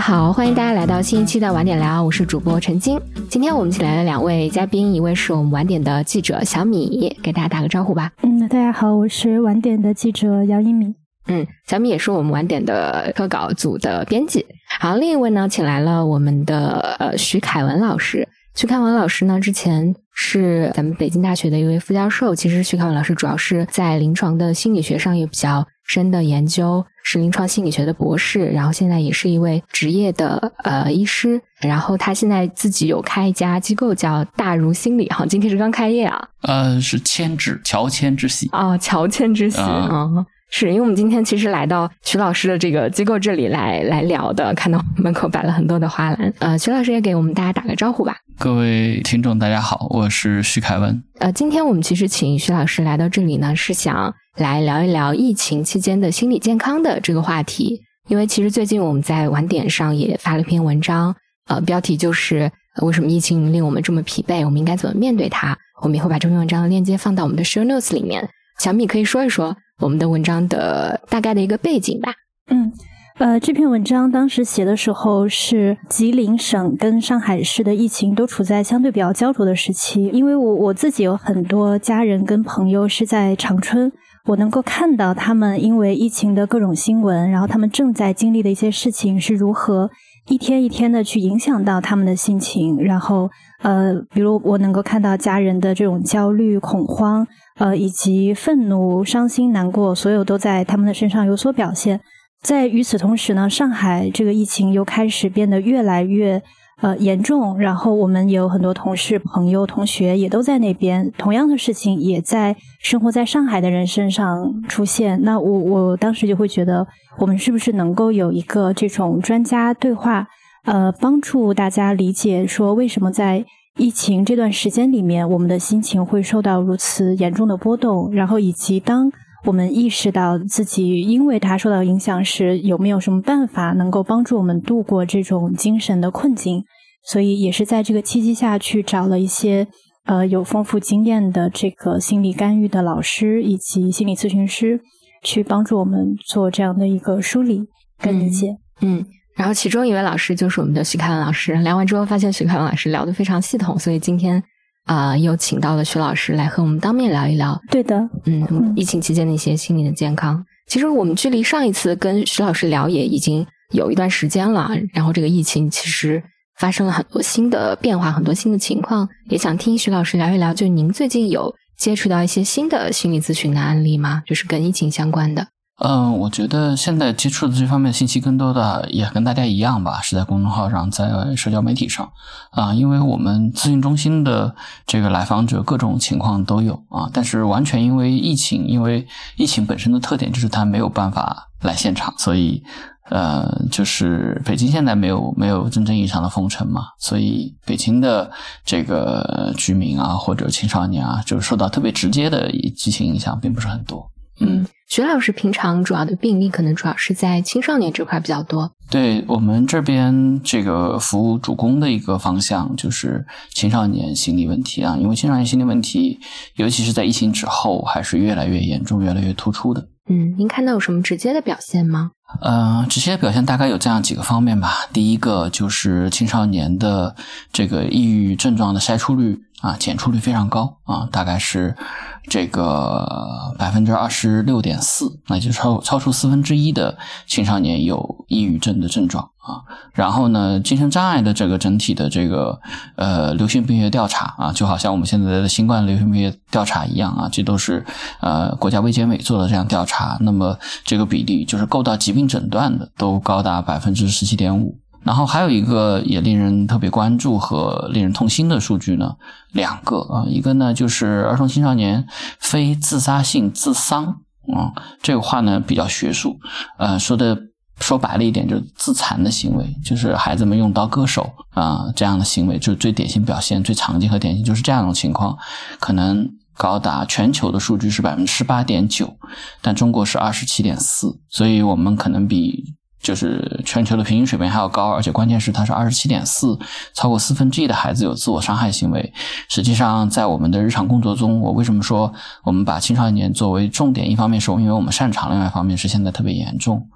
好，欢迎大家来到新一期的晚点聊，我是主播陈晶。今天我们请来了两位嘉宾，一位是我们晚点的记者小米，给大家打个招呼吧。嗯，大家好，我是晚点的记者姚一米。嗯，小米也是我们晚点的特稿组的编辑。好，另一位呢，请来了我们的呃徐凯文老师。徐凯文老师呢，之前是咱们北京大学的一位副教授。其实徐凯文老师主要是在临床的心理学上也比较深的研究，是临床心理学的博士。然后现在也是一位职业的呃医师。然后他现在自己有开一家机构叫大如心理，哈，今天是刚开业啊。呃，是千之乔迁之喜哦，乔迁之喜啊。是因为我们今天其实来到徐老师的这个机构这里来来聊的，看到门口摆了很多的花篮。呃，徐老师也给我们大家打个招呼吧。各位听众，大家好，我是徐凯文。呃，今天我们其实请徐老师来到这里呢，是想来聊一聊疫情期间的心理健康的这个话题。因为其实最近我们在晚点上也发了一篇文章，呃，标题就是为什么疫情令我们这么疲惫，我们应该怎么面对它？我们也会把这篇文章的链接放到我们的 show notes 里面。小米可以说一说。我们的文章的大概的一个背景吧。嗯，呃，这篇文章当时写的时候是吉林省跟上海市的疫情都处在相对比较焦灼的时期。因为我我自己有很多家人跟朋友是在长春，我能够看到他们因为疫情的各种新闻，然后他们正在经历的一些事情是如何一天一天的去影响到他们的心情。然后，呃，比如我能够看到家人的这种焦虑、恐慌。呃，以及愤怒、伤心、难过，所有都在他们的身上有所表现。在与此同时呢，上海这个疫情又开始变得越来越呃严重。然后我们也有很多同事、朋友、同学也都在那边，同样的事情也在生活在上海的人身上出现。那我我当时就会觉得，我们是不是能够有一个这种专家对话，呃，帮助大家理解说为什么在。疫情这段时间里面，我们的心情会受到如此严重的波动，然后以及当我们意识到自己因为它受到影响时，有没有什么办法能够帮助我们度过这种精神的困境？所以也是在这个契机下去找了一些呃有丰富经验的这个心理干预的老师以及心理咨询师，去帮助我们做这样的一个梳理跟理解。嗯。然后其中一位老师就是我们的徐凯文老师，聊完之后发现徐凯文老师聊得非常系统，所以今天啊又请到了徐老师来和我们当面聊一聊。对的，嗯，疫情期间的一些心理的健康。其实我们距离上一次跟徐老师聊也已经有一段时间了，然后这个疫情其实发生了很多新的变化，很多新的情况，也想听徐老师聊一聊。就您最近有接触到一些新的心理咨询的案例吗？就是跟疫情相关的。嗯，我觉得现在接触的这方面信息更多的也跟大家一样吧，是在公众号上，在社交媒体上啊。因为我们咨询中心的这个来访者各种情况都有啊，但是完全因为疫情，因为疫情本身的特点就是他没有办法来现场，所以呃，就是北京现在没有没有真正意义上的封城嘛，所以北京的这个居民啊或者青少年啊，就是受到特别直接的疫情影响并不是很多。嗯，徐老师平常主要的病例可能主要是在青少年这块比较多。对我们这边这个服务主攻的一个方向就是青少年心理问题啊，因为青少年心理问题，尤其是在疫情之后，还是越来越严重、越来越突出的。嗯，您看到有什么直接的表现吗？呃，直接的表现大概有这样几个方面吧。第一个就是青少年的这个抑郁症状的筛出率啊，检出率非常高啊，大概是。这个百分之二十六点四，那就超超出四分之一的青少年有抑郁症的症状啊。然后呢，精神障碍的这个整体的这个呃流行病学调查啊，就好像我们现在的新冠流行病学调查一样啊，这都是呃国家卫健委做的这样调查。那么这个比例就是够到疾病诊断的，都高达百分之十七点五。然后还有一个也令人特别关注和令人痛心的数据呢，两个啊，一个呢就是儿童青少年非自杀性自伤啊，这个话呢比较学术，呃，说的说白了一点就是自残的行为，就是孩子们用刀割手啊这样的行为，就是最典型表现、最常见和典型就是这样的情况，可能高达全球的数据是百分之十八点九，但中国是二十七点四，所以我们可能比。就是全球的平均水平还要高，而且关键是它是二十七点四，超过四分之一的孩子有自我伤害行为。实际上，在我们的日常工作中，我为什么说我们把青少年作为重点？一方面是因为我们擅长，另外一方面是现在特别严重。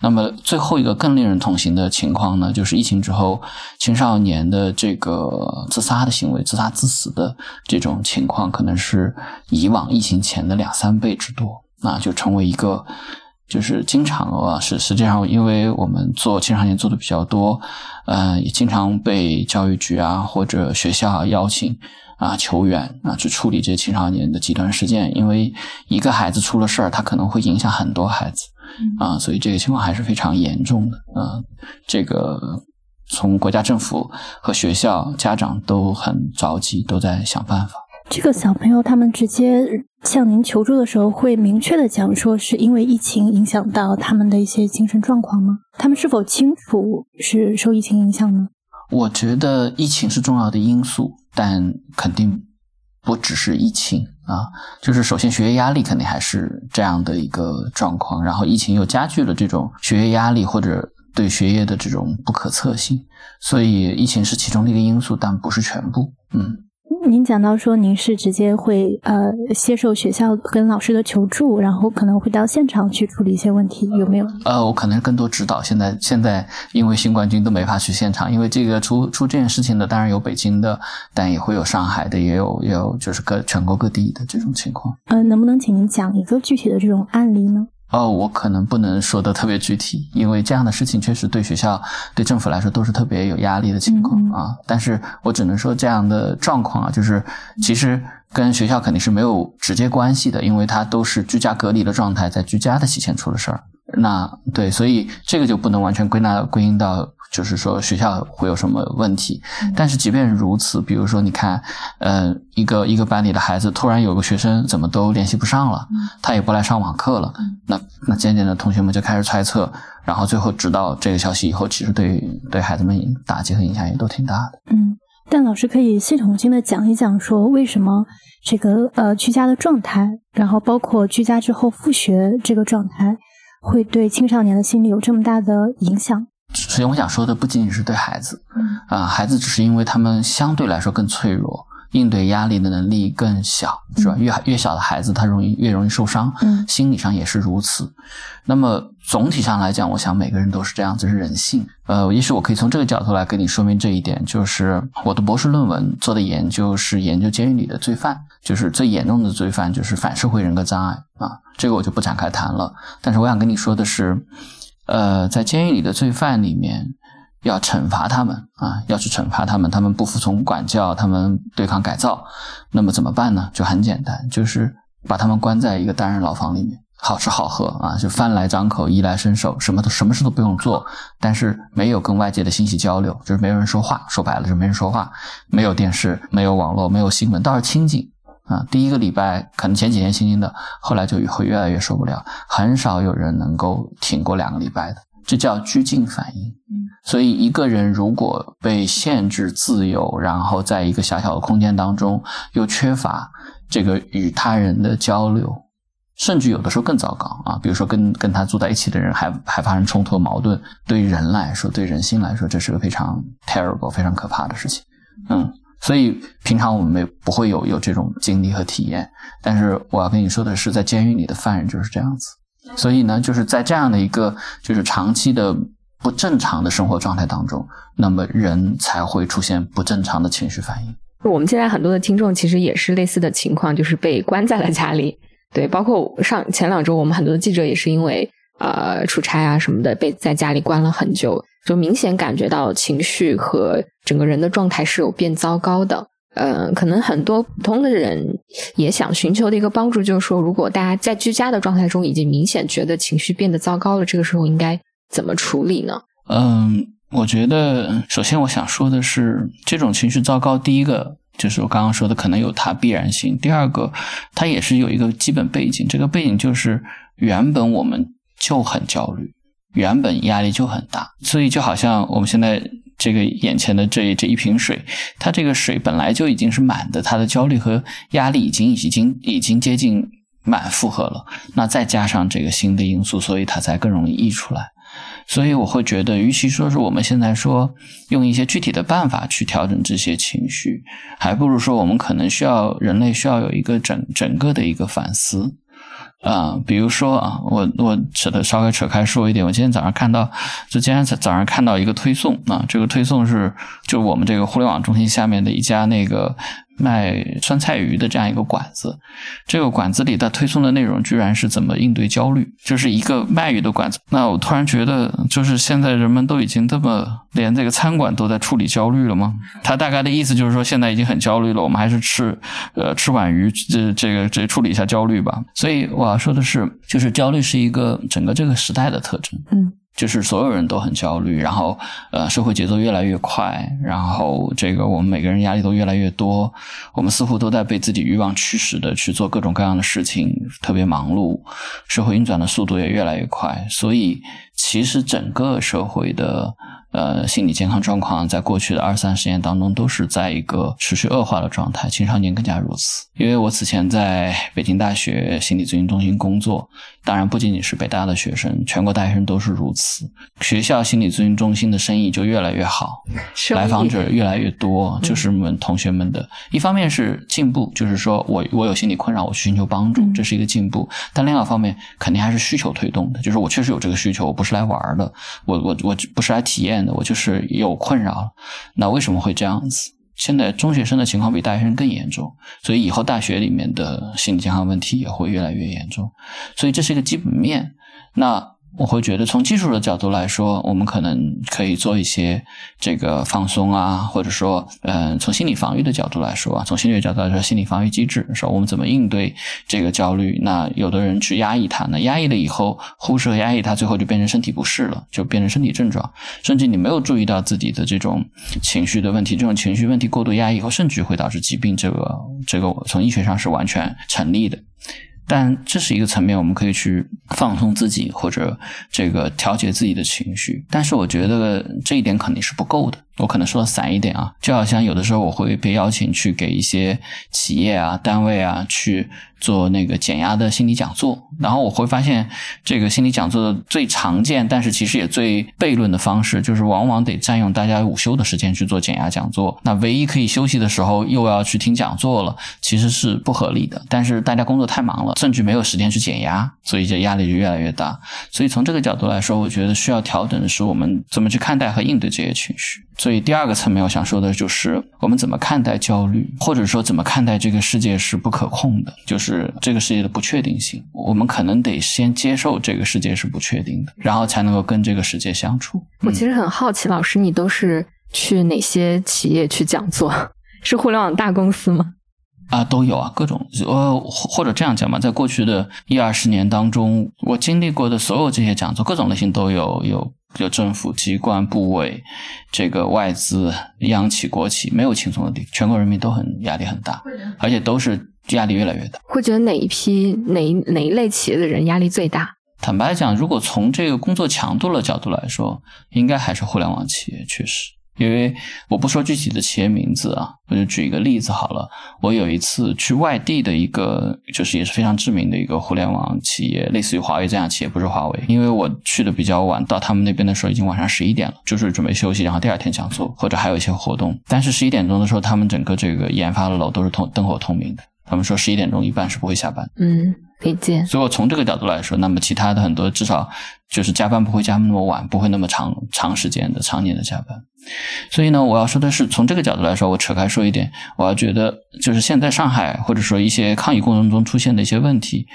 那么最后一个更令人痛心的情况呢，就是疫情之后青少年的这个自杀的行为、自杀致死的这种情况，可能是以往疫情前的两三倍之多，那就成为一个。就是经常啊，是实际上，因为我们做青少年做的比较多，呃，也经常被教育局啊或者学校邀请啊求援啊去处理这些青少年的极端事件。因为一个孩子出了事儿，他可能会影响很多孩子啊，所以这个情况还是非常严重的啊。这个从国家政府和学校、家长都很着急，都在想办法。这个小朋友他们直接向您求助的时候，会明确的讲说是因为疫情影响到他们的一些精神状况吗？他们是否清楚是受疫情影响呢？我觉得疫情是重要的因素，但肯定不只是疫情啊。就是首先学业压力肯定还是这样的一个状况，然后疫情又加剧了这种学业压力或者对学业的这种不可测性，所以疫情是其中的一个因素，但不是全部。嗯。您讲到说，您是直接会呃接受学校跟老师的求助，然后可能会到现场去处理一些问题，有没有？呃，我可能更多指导。现在现在因为新冠军都没法去现场，因为这个出出这件事情的，当然有北京的，但也会有上海的，也有也有就是各全国各地的这种情况。呃，能不能请您讲一个具体的这种案例呢？哦，我可能不能说的特别具体，因为这样的事情确实对学校、对政府来说都是特别有压力的情况啊。但是我只能说这样的状况啊，就是其实跟学校肯定是没有直接关系的，因为它都是居家隔离的状态，在居家的期间出了事儿。那对，所以这个就不能完全归纳归因到。就是说学校会有什么问题，但是即便如此，比如说你看，呃，一个一个班里的孩子突然有个学生怎么都联系不上了，他也不来上网课了，那那渐渐的同学们就开始猜测，然后最后知道这个消息以后，其实对对孩子们打击和影响也都挺大的。嗯，但老师可以系统性的讲一讲，说为什么这个呃居家的状态，然后包括居家之后复学这个状态，会对青少年的心理有这么大的影响？首先，我想说的不仅仅是对孩子，嗯啊，孩子只是因为他们相对来说更脆弱，应对压力的能力更小，是吧？越越小的孩子，他容易越容易受伤，嗯，心理上也是如此。那么总体上来讲，我想每个人都是这样，子是人性。呃，也许我可以从这个角度来跟你说明这一点，就是我的博士论文做的研究是研究监狱里的罪犯，就是最严重的罪犯，就是反社会人格障碍啊，这个我就不展开谈了。但是我想跟你说的是。呃，在监狱里的罪犯里面，要惩罚他们啊，要去惩罚他们，他们不服从管教，他们对抗改造，那么怎么办呢？就很简单，就是把他们关在一个单人牢房里面，好吃好喝啊，就饭来张口，衣来伸手，什么都什么事都不用做，但是没有跟外界的信息交流，就是没有人说话，说白了就没人说话，没有电视，没有网络，没有新闻，倒是清静。啊，第一个礼拜可能前几天轻轻的，后来就会越来越受不了，很少有人能够挺过两个礼拜的，这叫拘禁反应。所以一个人如果被限制自由，然后在一个狭小的空间当中，又缺乏这个与他人的交流，甚至有的时候更糟糕啊，比如说跟跟他住在一起的人还还发生冲突矛盾，对人来说，对人心来说，这是个非常 terrible、非常可怕的事情。嗯。所以平常我们没不会有有这种经历和体验，但是我要跟你说的是，在监狱里的犯人就是这样子。所以呢，就是在这样的一个就是长期的不正常的生活状态当中，那么人才会出现不正常的情绪反应。我们现在很多的听众其实也是类似的情况，就是被关在了家里。对，包括上前两周，我们很多的记者也是因为呃出差啊什么的，被在家里关了很久。就明显感觉到情绪和整个人的状态是有变糟糕的。嗯，可能很多普通的人也想寻求的一个帮助，就是说，如果大家在居家的状态中已经明显觉得情绪变得糟糕了，这个时候应该怎么处理呢？嗯，我觉得首先我想说的是，这种情绪糟糕，第一个就是我刚刚说的，可能有它必然性；第二个，它也是有一个基本背景，这个背景就是原本我们就很焦虑。原本压力就很大，所以就好像我们现在这个眼前的这这一瓶水，它这个水本来就已经是满的，它的焦虑和压力已经已经已经接近满负荷了。那再加上这个新的因素，所以它才更容易溢出来。所以我会觉得，与其说是我们现在说用一些具体的办法去调整这些情绪，还不如说我们可能需要人类需要有一个整整个的一个反思。啊，比如说啊，我我扯的稍微扯开说一点，我今天早上看到，就今天早上看到一个推送啊，这个推送是就我们这个互联网中心下面的一家那个。卖酸菜鱼的这样一个馆子，这个馆子里的推送的内容居然是怎么应对焦虑，就是一个卖鱼的馆子。那我突然觉得，就是现在人们都已经这么连这个餐馆都在处理焦虑了吗？他大概的意思就是说，现在已经很焦虑了，我们还是吃呃吃碗鱼，这这个这处理一下焦虑吧。所以我要说的是，就是焦虑是一个整个这个时代的特征。嗯。就是所有人都很焦虑，然后呃，社会节奏越来越快，然后这个我们每个人压力都越来越多，我们似乎都在被自己欲望驱使的去做各种各样的事情，特别忙碌，社会运转的速度也越来越快，所以其实整个社会的。呃，心理健康状况在过去的二三十年当中都是在一个持续恶化的状态，青少年更加如此。因为我此前在北京大学心理咨询中心工作，当然不仅仅是北大的学生，全国大学生都是如此。学校心理咨询中心的生意就越来越好，来访者越来越多，就是我们同学们的一方面是进步，就是说我我有心理困扰，我去寻求帮助，这是一个进步。但另外一方面，肯定还是需求推动的，就是我确实有这个需求，我不是来玩的，我我我不是来体验的。我就是有困扰，那为什么会这样子？现在中学生的情况比大学生更严重，所以以后大学里面的心理健康问题也会越来越严重，所以这是一个基本面。那。我会觉得，从技术的角度来说，我们可能可以做一些这个放松啊，或者说，嗯，从心理防御的角度来说，从心理学角度来说，心理防御机制，说我们怎么应对这个焦虑？那有的人去压抑它，那压抑了以后，忽视和压抑它，最后就变成身体不适了，就变成身体症状，甚至你没有注意到自己的这种情绪的问题，这种情绪问题过度压抑以后，甚至会导致疾病。这个，这个从医学上是完全成立的。但这是一个层面，我们可以去放松自己，或者这个调节自己的情绪。但是我觉得这一点肯定是不够的。我可能说的散一点啊，就好像有的时候我会被邀请去给一些企业啊、单位啊去做那个减压的心理讲座，然后我会发现这个心理讲座的最常见，但是其实也最悖论的方式，就是往往得占用大家午休的时间去做减压讲座。那唯一可以休息的时候又要去听讲座了，其实是不合理的。但是大家工作太忙了，甚至没有时间去减压，所以这压力就越来越大。所以从这个角度来说，我觉得需要调整的是我们怎么去看待和应对这些情绪。所以第二个层面，我想说的就是我们怎么看待焦虑，或者说怎么看待这个世界是不可控的，就是这个世界的不确定性。我们可能得先接受这个世界是不确定的，然后才能够跟这个世界相处。我其实很好奇，老师，你都是去哪些企业去讲座？是互联网大公司吗？啊，都有啊，各种呃，或者这样讲吧，在过去的一二十年当中，我经历过的所有这些讲座，各种类型都有有。就政府机关部委，这个外资、央企、国企，没有轻松的地方，全国人民都很压力很大，而且都是压力越来越大。会觉得哪一批哪哪一类企业的人压力最大？坦白讲，如果从这个工作强度的角度来说，应该还是互联网企业，确实。因为我不说具体的企业名字啊，我就举一个例子好了。我有一次去外地的一个，就是也是非常知名的一个互联网企业，类似于华为这样企业，不是华为。因为我去的比较晚，到他们那边的时候已经晚上十一点了，就是准备休息，然后第二天讲座或者还有一些活动。但是十一点钟的时候，他们整个这个研发的楼都是通灯火通明的。他们说十一点钟一般是不会下班。嗯。理解。所以我从这个角度来说，那么其他的很多至少就是加班不会加那么晚，不会那么长长时间的常年的加班。所以呢，我要说的是，从这个角度来说，我扯开说一点，我要觉得就是现在上海或者说一些抗疫过程中出现的一些问题。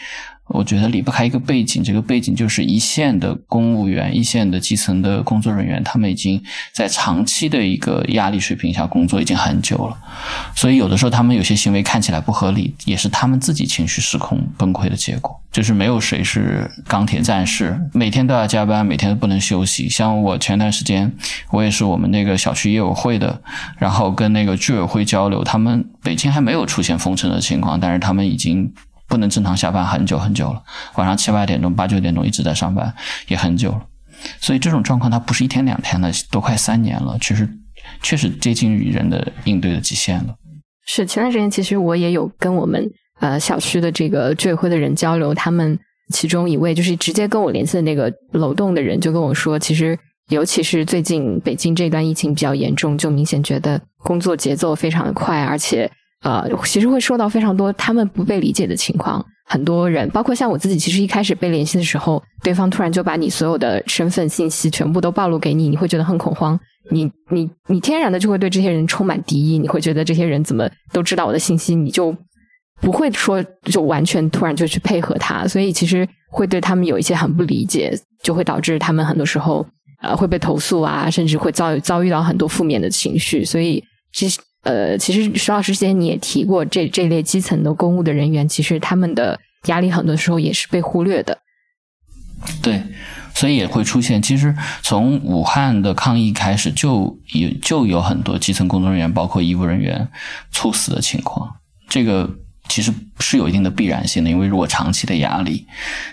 我觉得离不开一个背景，这个背景就是一线的公务员、一线的基层的工作人员，他们已经在长期的一个压力水平下工作已经很久了，所以有的时候他们有些行为看起来不合理，也是他们自己情绪失控崩溃的结果。就是没有谁是钢铁战士，每天都要加班，每天都不能休息。像我前段时间，我也是我们那个小区业委会的，然后跟那个居委会交流，他们北京还没有出现封城的情况，但是他们已经。不能正常下班很久很久了，晚上七八点钟、八九点钟一直在上班，也很久了。所以这种状况它不是一天两天的，都快三年了，其实确实接近于人的应对的极限了。是前段时间，其实我也有跟我们呃小区的这个居委会的人交流，他们其中一位就是直接跟我联系的那个楼栋的人就跟我说，其实尤其是最近北京这段疫情比较严重，就明显觉得工作节奏非常的快，而且呃，其实会受到非常多他们不被理解的情况。很多人，包括像我自己，其实一开始被联系的时候，对方突然就把你所有的身份信息全部都暴露给你，你会觉得很恐慌。你你你天然的就会对这些人充满敌意，你会觉得这些人怎么都知道我的信息，你就。不会说就完全突然就去配合他，所以其实会对他们有一些很不理解，就会导致他们很多时候呃会被投诉啊，甚至会遭遭遇到很多负面的情绪。所以其实呃，其实石老师之前你也提过，这这类基层的公务的人员，其实他们的压力很多时候也是被忽略的。对，所以也会出现。其实从武汉的抗疫开始，就有就有很多基层工作人员，包括医务人员猝死的情况。这个。其实是有一定的必然性的，因为如果长期的压力，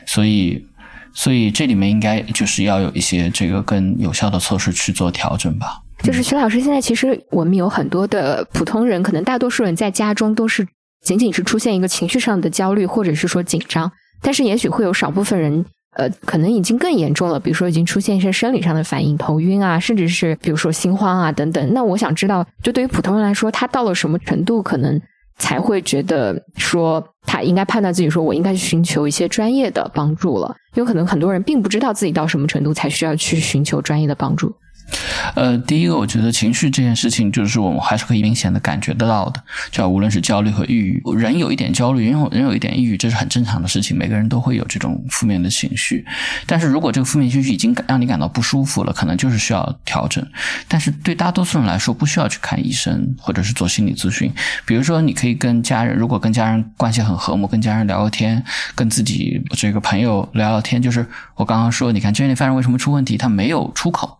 所以，所以这里面应该就是要有一些这个更有效的措施去做调整吧。就是徐老师，现在其实我们有很多的普通人，可能大多数人在家中都是仅仅是出现一个情绪上的焦虑，或者是说紧张，但是也许会有少部分人，呃，可能已经更严重了，比如说已经出现一些生理上的反应，头晕啊，甚至是比如说心慌啊等等。那我想知道，就对于普通人来说，他到了什么程度可能？才会觉得说他应该判断自己说，我应该去寻求一些专业的帮助了。有可能很多人并不知道自己到什么程度才需要去寻求专业的帮助。呃，第一个，我觉得情绪这件事情，就是我们还是可以明显的感觉得到的，叫无论是焦虑和抑郁，人有一点焦虑，人有人有一点抑郁，这是很正常的事情，每个人都会有这种负面的情绪。但是如果这个负面情绪已经让你感到不舒服了，可能就是需要调整。但是对大多数人来说，不需要去看医生或者是做心理咨询。比如说，你可以跟家人，如果跟家人关系很和睦，跟家人聊聊天，跟自己这个朋友聊聊天，就是我刚刚说，你看 Jenny 发生为什么出问题，他没有出口。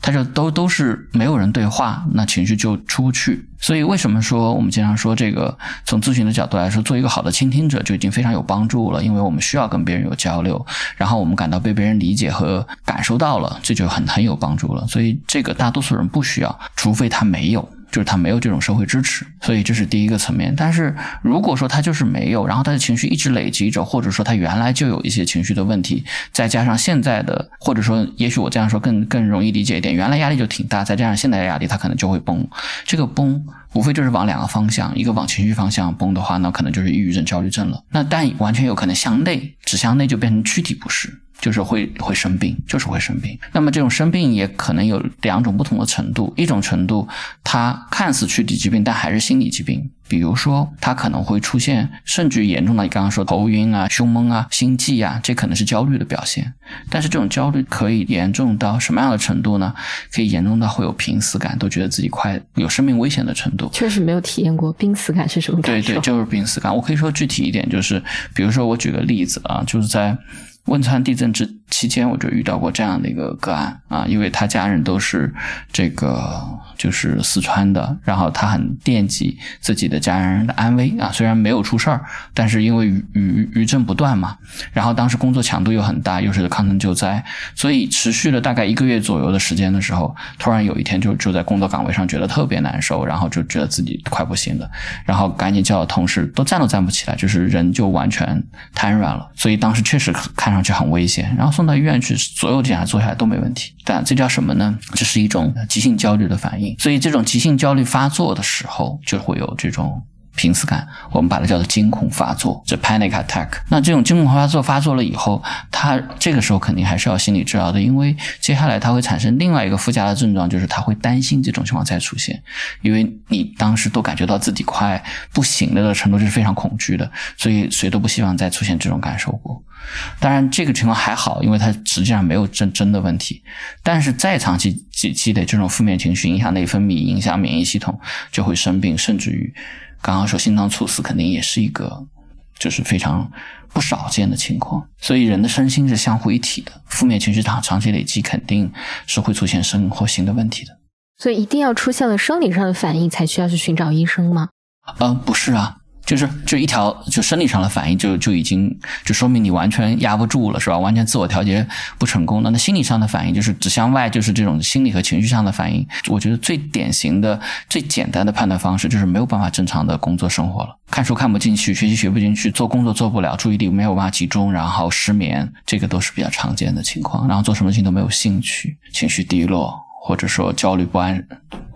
他就都都是没有人对话，那情绪就出不去。所以为什么说我们经常说这个从咨询的角度来说，做一个好的倾听者就已经非常有帮助了，因为我们需要跟别人有交流，然后我们感到被别人理解和感受到了，这就很很有帮助了。所以这个大多数人不需要，除非他没有。就是他没有这种社会支持，所以这是第一个层面。但是如果说他就是没有，然后他的情绪一直累积着，或者说他原来就有一些情绪的问题，再加上现在的，或者说也许我这样说更更容易理解一点，原来压力就挺大，再加上现在的压力，他可能就会崩。这个崩无非就是往两个方向，一个往情绪方向崩的话，那可能就是抑郁症、焦虑症了。那但完全有可能向内，指向内就变成躯体不适。就是会会生病，就是会生病。那么这种生病也可能有两种不同的程度，一种程度它看似躯体疾病，但还是心理疾病。比如说，它可能会出现甚至严重的，你刚刚说头晕啊、胸闷啊、心悸啊，这可能是焦虑的表现。但是这种焦虑可以严重到什么样的程度呢？可以严重到会有濒死感，都觉得自己快有生命危险的程度。确实没有体验过濒死感是什么感受？对对，就是濒死感。我可以说具体一点，就是比如说我举个例子啊，就是在。汶川地震之期间，我就遇到过这样的一个个案啊，因为他家人都是这个就是四川的，然后他很惦记自己的家人的安危啊，虽然没有出事儿，但是因为余余余震不断嘛，然后当时工作强度又很大，又是抗震救灾，所以持续了大概一个月左右的时间的时候，突然有一天就就在工作岗位上觉得特别难受，然后就觉得自己快不行了，然后赶紧叫同事都站都站不起来，就是人就完全瘫软了，所以当时确实看。看上去很危险，然后送到医院去，所有检查做下来都没问题。但这叫什么呢？这是一种急性焦虑的反应。所以这种急性焦虑发作的时候，就会有这种。濒死感，我们把它叫做惊恐发作，这 panic attack。那这种惊恐发作发作了以后，他这个时候肯定还是要心理治疗的，因为接下来他会产生另外一个附加的症状，就是他会担心这种情况再出现，因为你当时都感觉到自己快不行了的程度是非常恐惧的，所以谁都不希望再出现这种感受过。当然，这个情况还好，因为他实际上没有真真的问题，但是再长期积积累这种负面情绪，影响内分泌，影响免疫系统，就会生病，甚至于。刚刚说心脏猝死肯定也是一个，就是非常不少见的情况，所以人的身心是相互一体的，负面情绪长长期累积肯定是会出现生活型的问题的。所以一定要出现了生理上的反应才需要去寻找医生吗？呃，不是啊。就是就一条就生理上的反应就就已经就说明你完全压不住了，是吧？完全自我调节不成功的。那心理上的反应就是指向外，就是这种心理和情绪上的反应。我觉得最典型的、最简单的判断方式就是没有办法正常的工作生活了，看书看不进去，学习学不进去，做工作做不了，注意力没有办法集中，然后失眠，这个都是比较常见的情况。然后做什么事情都没有兴趣，情绪低落，或者说焦虑不安，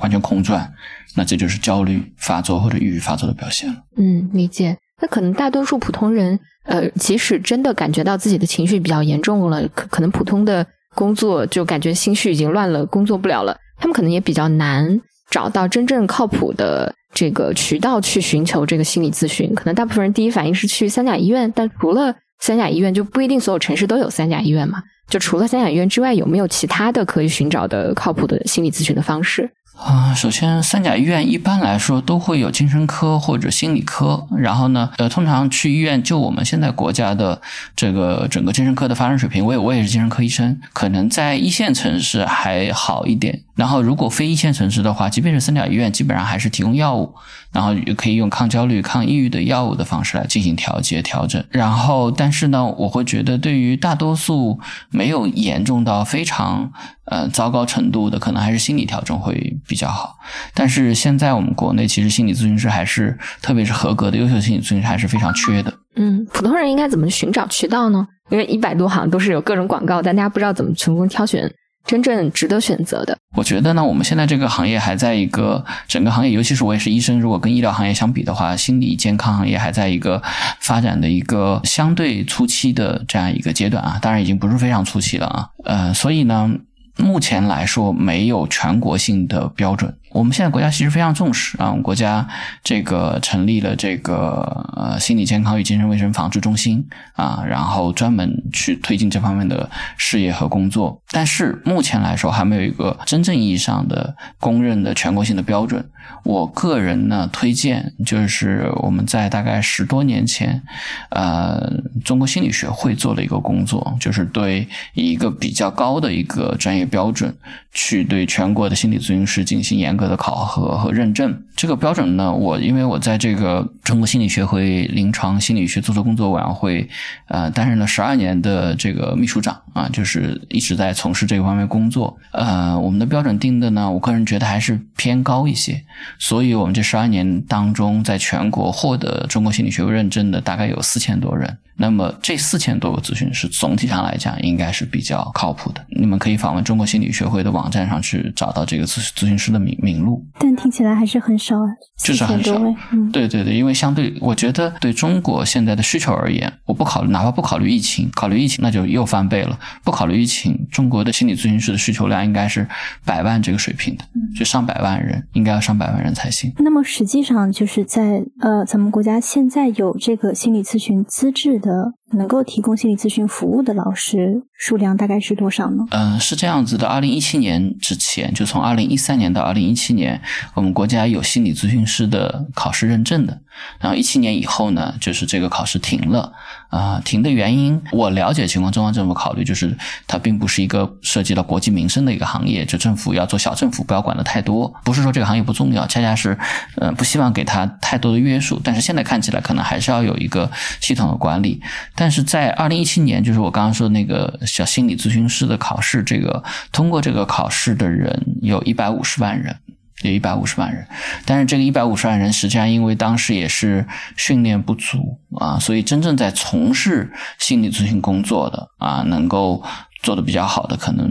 完全空转。那这就是焦虑发作或者抑郁发作的表现了。嗯，理解。那可能大多数普通人，呃，即使真的感觉到自己的情绪比较严重了，可可能普通的工作就感觉心绪已经乱了，工作不了了，他们可能也比较难找到真正靠谱的这个渠道去寻求这个心理咨询。可能大部分人第一反应是去三甲医院，但除了三甲医院，就不一定所有城市都有三甲医院嘛。就除了三甲医院之外，有没有其他的可以寻找的靠谱的心理咨询的方式？啊，首先，三甲医院一般来说都会有精神科或者心理科。然后呢，呃，通常去医院，就我们现在国家的这个整个精神科的发展水平，我也我也是精神科医生，可能在一线城市还好一点。然后，如果非一线城市的话，即便是三甲医院，基本上还是提供药物，然后也可以用抗焦虑、抗抑郁的药物的方式来进行调节调整。然后，但是呢，我会觉得对于大多数没有严重到非常呃糟糕程度的，可能还是心理调整会比较好。但是现在我们国内其实心理咨询师还是，特别是合格的优秀心理咨询师还是非常缺的。嗯，普通人应该怎么寻找渠道呢？因为一百多行都是有各种广告，但大家不知道怎么成功挑选。真正值得选择的，我觉得呢，我们现在这个行业还在一个整个行业，尤其是我也是医生，如果跟医疗行业相比的话，心理健康行业还在一个发展的一个相对初期的这样一个阶段啊，当然已经不是非常初期了啊，呃，所以呢，目前来说没有全国性的标准。我们现在国家其实非常重视啊，我们国家这个成立了这个呃心理健康与精神卫生防治中心啊，然后专门去推进这方面的事业和工作。但是目前来说还没有一个真正意义上的公认的全国性的标准。我个人呢推荐就是我们在大概十多年前，呃，中国心理学会做了一个工作，就是对一个比较高的一个专业标准，去对全国的心理咨询师进行严格。的考核和认证。这个标准呢，我因为我在这个中国心理学会临床心理学著作工作委员会，呃，担任了十二年的这个秘书长啊，就是一直在从事这个方面工作。呃，我们的标准定的呢，我个人觉得还是偏高一些。所以，我们这十二年当中，在全国获得中国心理学会认证的大概有四千多人。那么，这四千多个咨询师总体上来讲，应该是比较靠谱的。你们可以访问中国心理学会的网站上去找到这个咨咨询师的名名录。但听起来还是很少啊，就是很少。嗯，对对对，因为相对，我觉得对中国现在的需求而言，我不考虑，哪怕不考虑疫情，考虑疫情那就又翻倍了。不考虑疫情，中国的心理咨询师的需求量应该是百万这个水平的，就上百万人，应该要上百万人才行。那么实际上就是在呃，咱们国家现在有这个心理咨询资质的。能够提供心理咨询服务的老师数量大概是多少呢？嗯，是这样子的。二零一七年之前，就从二零一三年到二零一七年，我们国家有心理咨询师的考试认证的。然后一七年以后呢，就是这个考试停了。啊，停的原因我了解情况，中央政府考虑就是它并不是一个涉及到国计民生的一个行业，就政府要做小政府，不要管的太多。不是说这个行业不重要，恰恰是，呃，不希望给他太多的约束。但是现在看起来，可能还是要有一个系统的管理。但是在二零一七年，就是我刚刚说的那个小心理咨询师的考试，这个通过这个考试的人有一百五十万人。有一百五十万人，但是这个一百五十万人实际上因为当时也是训练不足啊，所以真正在从事心理咨询工作的啊，能够做的比较好的，可能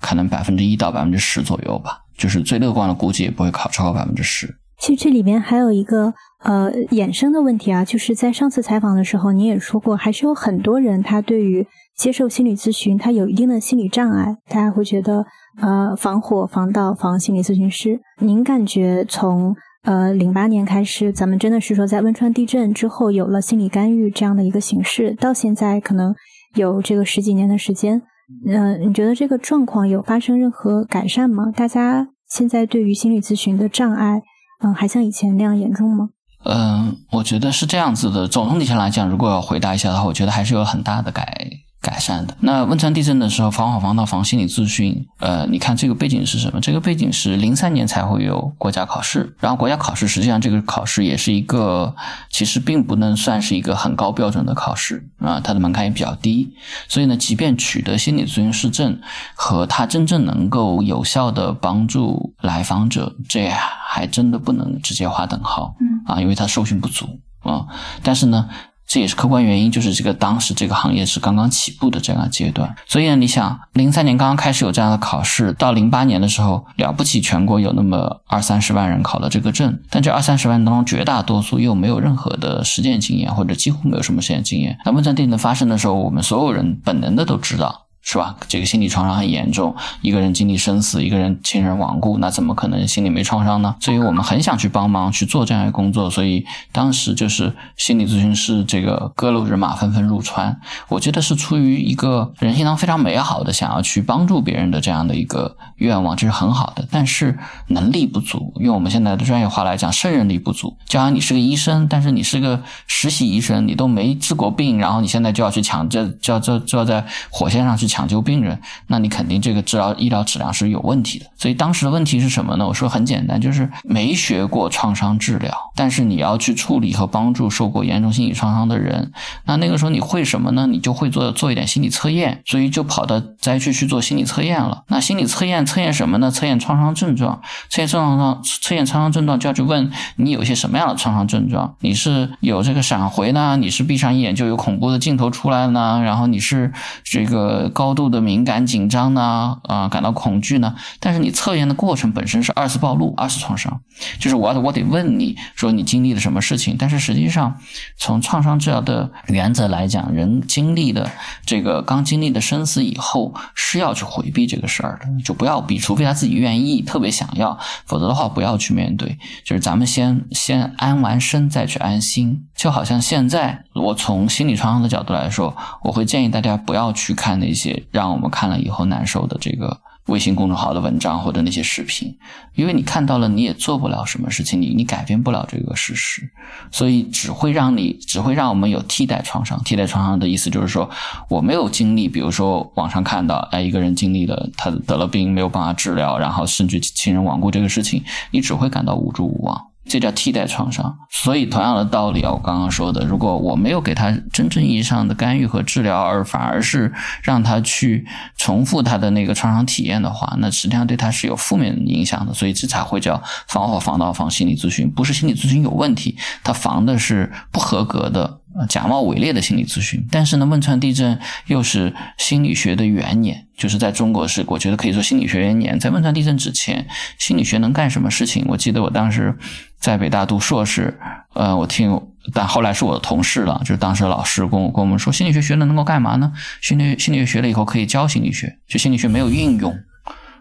可能百分之一到百分之十左右吧，就是最乐观的估计也不会考超过百分之十。其实这里面还有一个呃衍生的问题啊，就是在上次采访的时候你也说过，还是有很多人他对于接受心理咨询他有一定的心理障碍，大家会觉得。呃，防火、防盗、防心理咨询师，您感觉从呃零八年开始，咱们真的是说在汶川地震之后有了心理干预这样的一个形式，到现在可能有这个十几年的时间，嗯，你觉得这个状况有发生任何改善吗？大家现在对于心理咨询的障碍，嗯，还像以前那样严重吗？嗯，我觉得是这样子的。总体上来讲，如果要回答一下的话，我觉得还是有很大的改。改善的。那汶川地震的时候，防火防盗防心理咨询，呃，你看这个背景是什么？这个背景是零三年才会有国家考试，然后国家考试实际上这个考试也是一个，其实并不能算是一个很高标准的考试啊，它的门槛也比较低。所以呢，即便取得心理咨询师证，和他真正能够有效的帮助来访者，这还真的不能直接划等号，嗯啊，因为他受训不足啊。但是呢。这也是客观原因，就是这个当时这个行业是刚刚起步的这样的阶段，所以呢，你想，零三年刚刚开始有这样的考试，到零八年的时候，了不起，全国有那么二三十万人考了这个证，但这二三十万当中，绝大多数又没有任何的实践经验，或者几乎没有什么实践经验。那汶川地震发生的时候，我们所有人本能的都知道。是吧？这个心理创伤很严重，一个人经历生死，一个人亲人亡故，那怎么可能心里没创伤呢？所以我们很想去帮忙去做这样的工作，所以当时就是心理咨询师这个各路人马纷纷入川。我觉得是出于一个人性当中非常美好的想要去帮助别人的这样的一个愿望，这是很好的。但是能力不足，用我们现在的专业话来讲，胜任力不足。就像你是个医生，但是你是个实习医生，你都没治过病，然后你现在就要去抢这，就要就要在火线上去抢。抢救病人，那你肯定这个治疗医疗质量是有问题的。所以当时的问题是什么呢？我说很简单，就是没学过创伤治疗，但是你要去处理和帮助受过严重心理创伤的人。那那个时候你会什么呢？你就会做做一点心理测验，所以就跑到灾区去做心理测验了。那心理测验测验什么呢？测验创伤症状，测验创伤测验创伤症状就要去问你有些什么样的创伤症状？你是有这个闪回呢？你是闭上一眼就有恐怖的镜头出来呢？然后你是这个高。高度的敏感紧张呢，啊，感到恐惧呢？但是你测验的过程本身是二次暴露、二次创伤，就是我我得问你说你经历了什么事情。但是实际上，从创伤治疗的原则来讲，人经历的这个刚经历的生死以后，是要去回避这个事儿的，就不要避，除非他自己愿意、特别想要，否则的话不要去面对。就是咱们先先安完身再去安心。就好像现在，我从心理创伤的角度来说，我会建议大家不要去看那些。让我们看了以后难受的这个微信公众号的文章或者那些视频，因为你看到了，你也做不了什么事情，你你改变不了这个事实，所以只会让你只会让我们有替代创伤。替代创伤的意思就是说，我没有经历，比如说网上看到，哎，一个人经历了他得了病没有办法治疗，然后甚至亲人亡故这个事情，你只会感到无助无望。这叫替代创伤，所以同样的道理啊，我刚刚说的，如果我没有给他真正意义上的干预和治疗，而反而是让他去重复他的那个创伤体验的话，那实际上对他是有负面影响的。所以这才会叫防火防盗防心理咨询，不是心理咨询有问题，他防的是不合格的、假冒伪劣的心理咨询。但是呢，汶川地震又是心理学的元年，就是在中国是我觉得可以说心理学元年。在汶川地震之前，心理学能干什么事情？我记得我当时。在北大读硕士，呃，我听，但后来是我的同事了，就是当时老师跟我跟我们说，心理学学了能够干嘛呢？心理心理学学了以后可以教心理学，就心理学没有应用。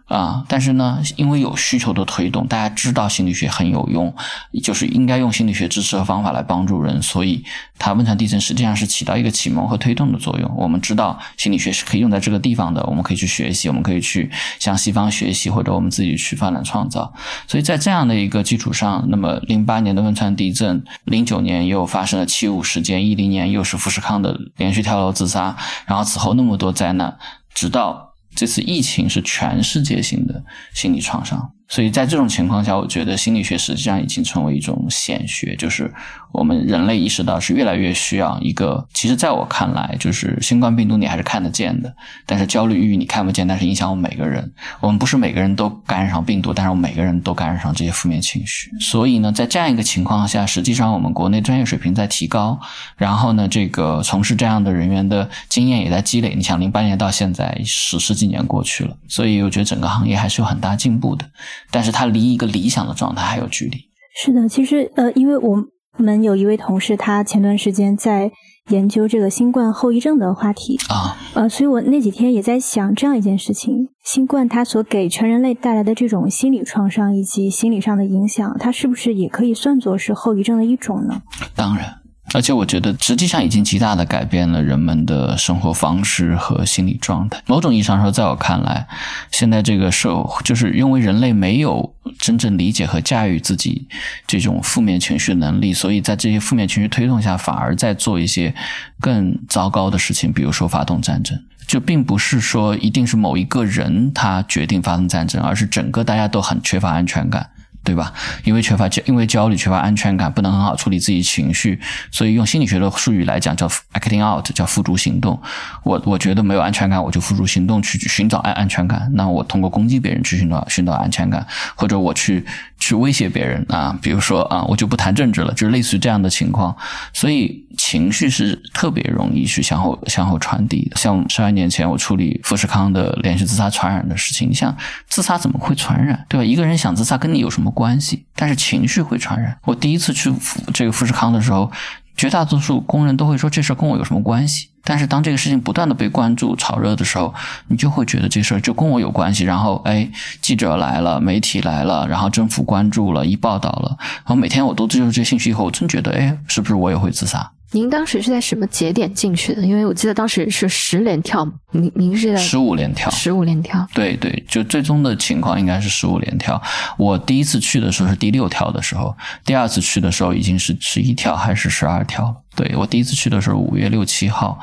啊，但是呢，因为有需求的推动，大家知道心理学很有用，就是应该用心理学知识和方法来帮助人，所以它汶川地震实际上是起到一个启蒙和推动的作用。我们知道心理学是可以用在这个地方的，我们可以去学习，我们可以去向西方学习，或者我们自己去发展创造。所以在这样的一个基础上，那么零八年的汶川地震，零九年又发生了七五事件，一零年又是富士康的连续跳楼自杀，然后此后那么多灾难，直到。这次疫情是全世界性的心理创伤。所以在这种情况下，我觉得心理学实际上已经成为一种显学，就是我们人类意识到是越来越需要一个。其实，在我看来，就是新冠病毒你还是看得见的，但是焦虑、抑郁你看不见，但是影响我们每个人。我们不是每个人都感染上病毒，但是我们每个人都感染上这些负面情绪。所以呢，在这样一个情况下，实际上我们国内专业水平在提高，然后呢，这个从事这样的人员的经验也在积累。你想，零八年到现在十十几年过去了，所以我觉得整个行业还是有很大进步的。但是它离一个理想的状态还有距离。是的，其实呃，因为我们有一位同事，他前段时间在研究这个新冠后遗症的话题啊，呃，所以我那几天也在想这样一件事情：新冠它所给全人类带来的这种心理创伤以及心理上的影响，它是不是也可以算作是后遗症的一种呢？当然。而且我觉得实际上已经极大的改变了人们的生活方式和心理状态。某种意义上说，在我看来，现在这个社会就是因为人类没有真正理解和驾驭自己这种负面情绪能力，所以在这些负面情绪推动下，反而在做一些更糟糕的事情，比如说发动战争。就并不是说一定是某一个人他决定发动战争，而是整个大家都很缺乏安全感。对吧？因为缺乏焦，因为焦虑，缺乏安全感，不能很好处理自己情绪，所以用心理学的术语来讲，叫 acting out，叫付诸行动。我我觉得没有安全感，我就付诸行动去寻找安安全感。那我通过攻击别人去寻找寻找安全感，或者我去去威胁别人啊，比如说啊，我就不谈政治了，就是类似于这样的情况。所以情绪是特别容易去向后向后传递的。像十二年前我处理富士康的连续自杀传染的事情，像自杀怎么会传染？对吧？一个人想自杀跟你有什么？关系，但是情绪会传染。我第一次去这个富士康的时候，绝大多数工人都会说这事跟我有什么关系？但是当这个事情不断的被关注、炒热的时候，你就会觉得这事儿就跟我有关系。然后，哎，记者来了，媒体来了，然后政府关注了，一报道了，然后每天我都接受这些信息以后，我真觉得，哎，是不是我也会自杀？您当时是在什么节点进去的？因为我记得当时是十连跳，您您是在十五连跳，十五连跳。对对，就最终的情况应该是十五连跳。我第一次去的时候是第六跳的时候，第二次去的时候已经是十一跳还是十二跳了？对我第一次去的时候五月六七号，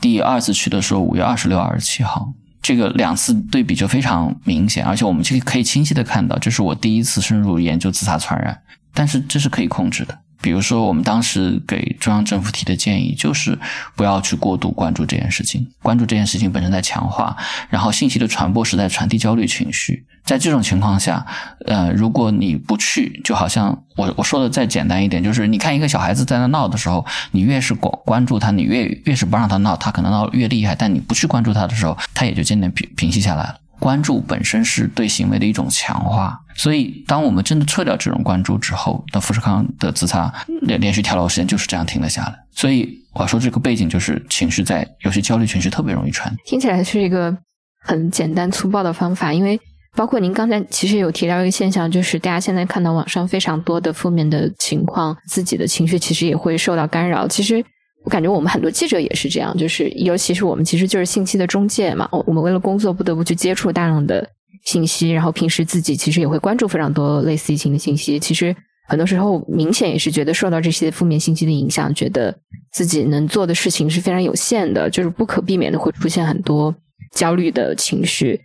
第二次去的时候五月二十六、二十七号，这个两次对比就非常明显，而且我们这个可以清晰的看到，这是我第一次深入研究自杀传染，但是这是可以控制的。比如说，我们当时给中央政府提的建议就是不要去过度关注这件事情，关注这件事情本身在强化，然后信息的传播是在传递焦虑情绪。在这种情况下，呃，如果你不去，就好像我我说的再简单一点，就是你看一个小孩子在那闹的时候，你越是关关注他，你越越是不让他闹，他可能闹越厉害。但你不去关注他的时候，他也就渐渐平平息下来了。关注本身是对行为的一种强化，所以当我们真的撤掉这种关注之后，那富士康的自杀连连续跳楼时间就是这样停了下来。所以我要说这个背景就是情绪在，有些焦虑情绪特别容易传。听起来是一个很简单粗暴的方法，因为包括您刚才其实有提到一个现象，就是大家现在看到网上非常多的负面的情况，自己的情绪其实也会受到干扰。其实。我感觉我们很多记者也是这样，就是尤其是我们其实就是信息的中介嘛。我们为了工作不得不去接触大量的信息，然后平时自己其实也会关注非常多类似疫情的信息。其实很多时候明显也是觉得受到这些负面信息的影响，觉得自己能做的事情是非常有限的，就是不可避免的会出现很多焦虑的情绪。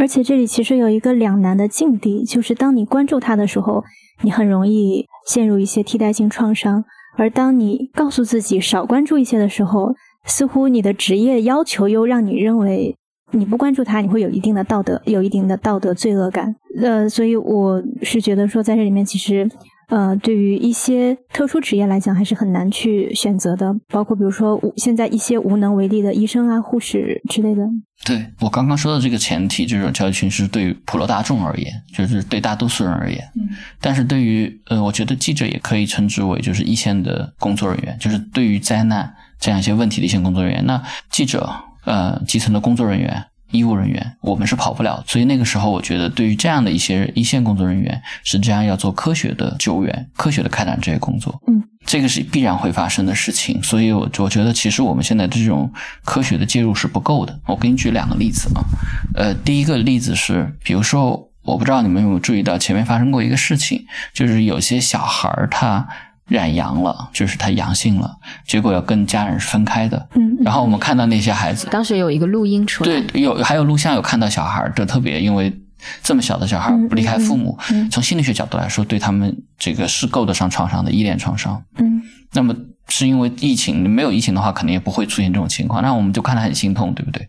而且这里其实有一个两难的境地，就是当你关注它的时候，你很容易陷入一些替代性创伤。而当你告诉自己少关注一些的时候，似乎你的职业要求又让你认为你不关注他，你会有一定的道德，有一定的道德罪恶感。呃，所以我是觉得说，在这里面其实。呃，对于一些特殊职业来讲，还是很难去选择的。包括比如说，现在一些无能为力的医生啊、护士之类的。对我刚刚说的这个前提，这种教育群是对普罗大众而言，就是对大多数人而言。嗯。但是对于呃，我觉得记者也可以称之为就是一线的工作人员，就是对于灾难这样一些问题的一线工作人员。那记者呃，基层的工作人员。医务人员，我们是跑不了，所以那个时候，我觉得对于这样的一些一线工作人员，实际上要做科学的救援，科学的开展这些工作，嗯，这个是必然会发生的事情。所以，我我觉得其实我们现在的这种科学的介入是不够的。我给你举两个例子啊，呃，第一个例子是，比如说，我不知道你们有没有注意到，前面发生过一个事情，就是有些小孩儿他。染阳了，就是他阳性了，结果要跟家人是分开的。嗯，然后我们看到那些孩子，当时有一个录音出来，对，有还有录像，有看到小孩这特别因为这么小的小孩不离开父母，从心理学角度来说，对他们这个是够得上创伤的依恋创伤。嗯，那么是因为疫情，没有疫情的话，肯定也不会出现这种情况。那我们就看得很心痛，对不对？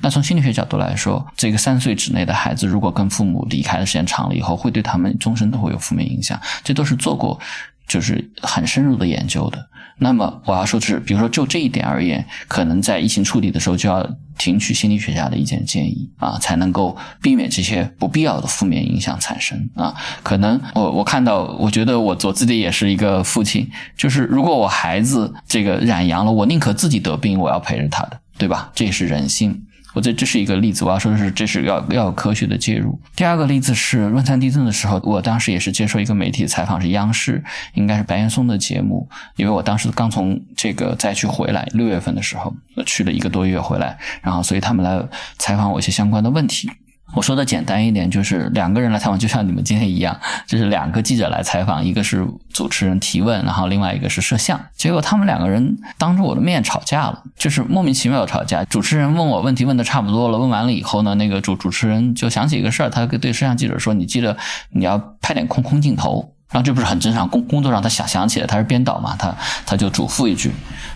那从心理学角度来说，这个三岁之内的孩子，如果跟父母离开的时间长了以后，会对他们终身都会有负面影响。这都是做过。就是很深入的研究的。那么我要说的是，比如说就这一点而言，可能在疫情处理的时候就要听取心理学家的意见建议啊，才能够避免这些不必要的负面影响产生啊。可能我我看到，我觉得我我自己也是一个父亲，就是如果我孩子这个染阳了，我宁可自己得病，我要陪着他的，对吧？这也是人性。我这这是一个例子，我要说的是，这是要要有科学的介入。第二个例子是汶川地震的时候，我当时也是接受一个媒体采访，是央视，应该是白岩松的节目，因为我当时刚从这个灾区回来，六月份的时候去了一个多月回来，然后所以他们来采访我一些相关的问题。我说的简单一点，就是两个人来采访，就像你们今天一样，就是两个记者来采访，一个是主持人提问，然后另外一个是摄像。结果他们两个人当着我的面吵架了，就是莫名其妙的吵架。主持人问我问题问的差不多了，问完了以后呢，那个主主持人就想起一个事儿，他对摄像记者说：“你记得你要拍点空空镜头。”然后这不是很正常，工工作上他想想起来，他是编导嘛，他他就嘱咐一句。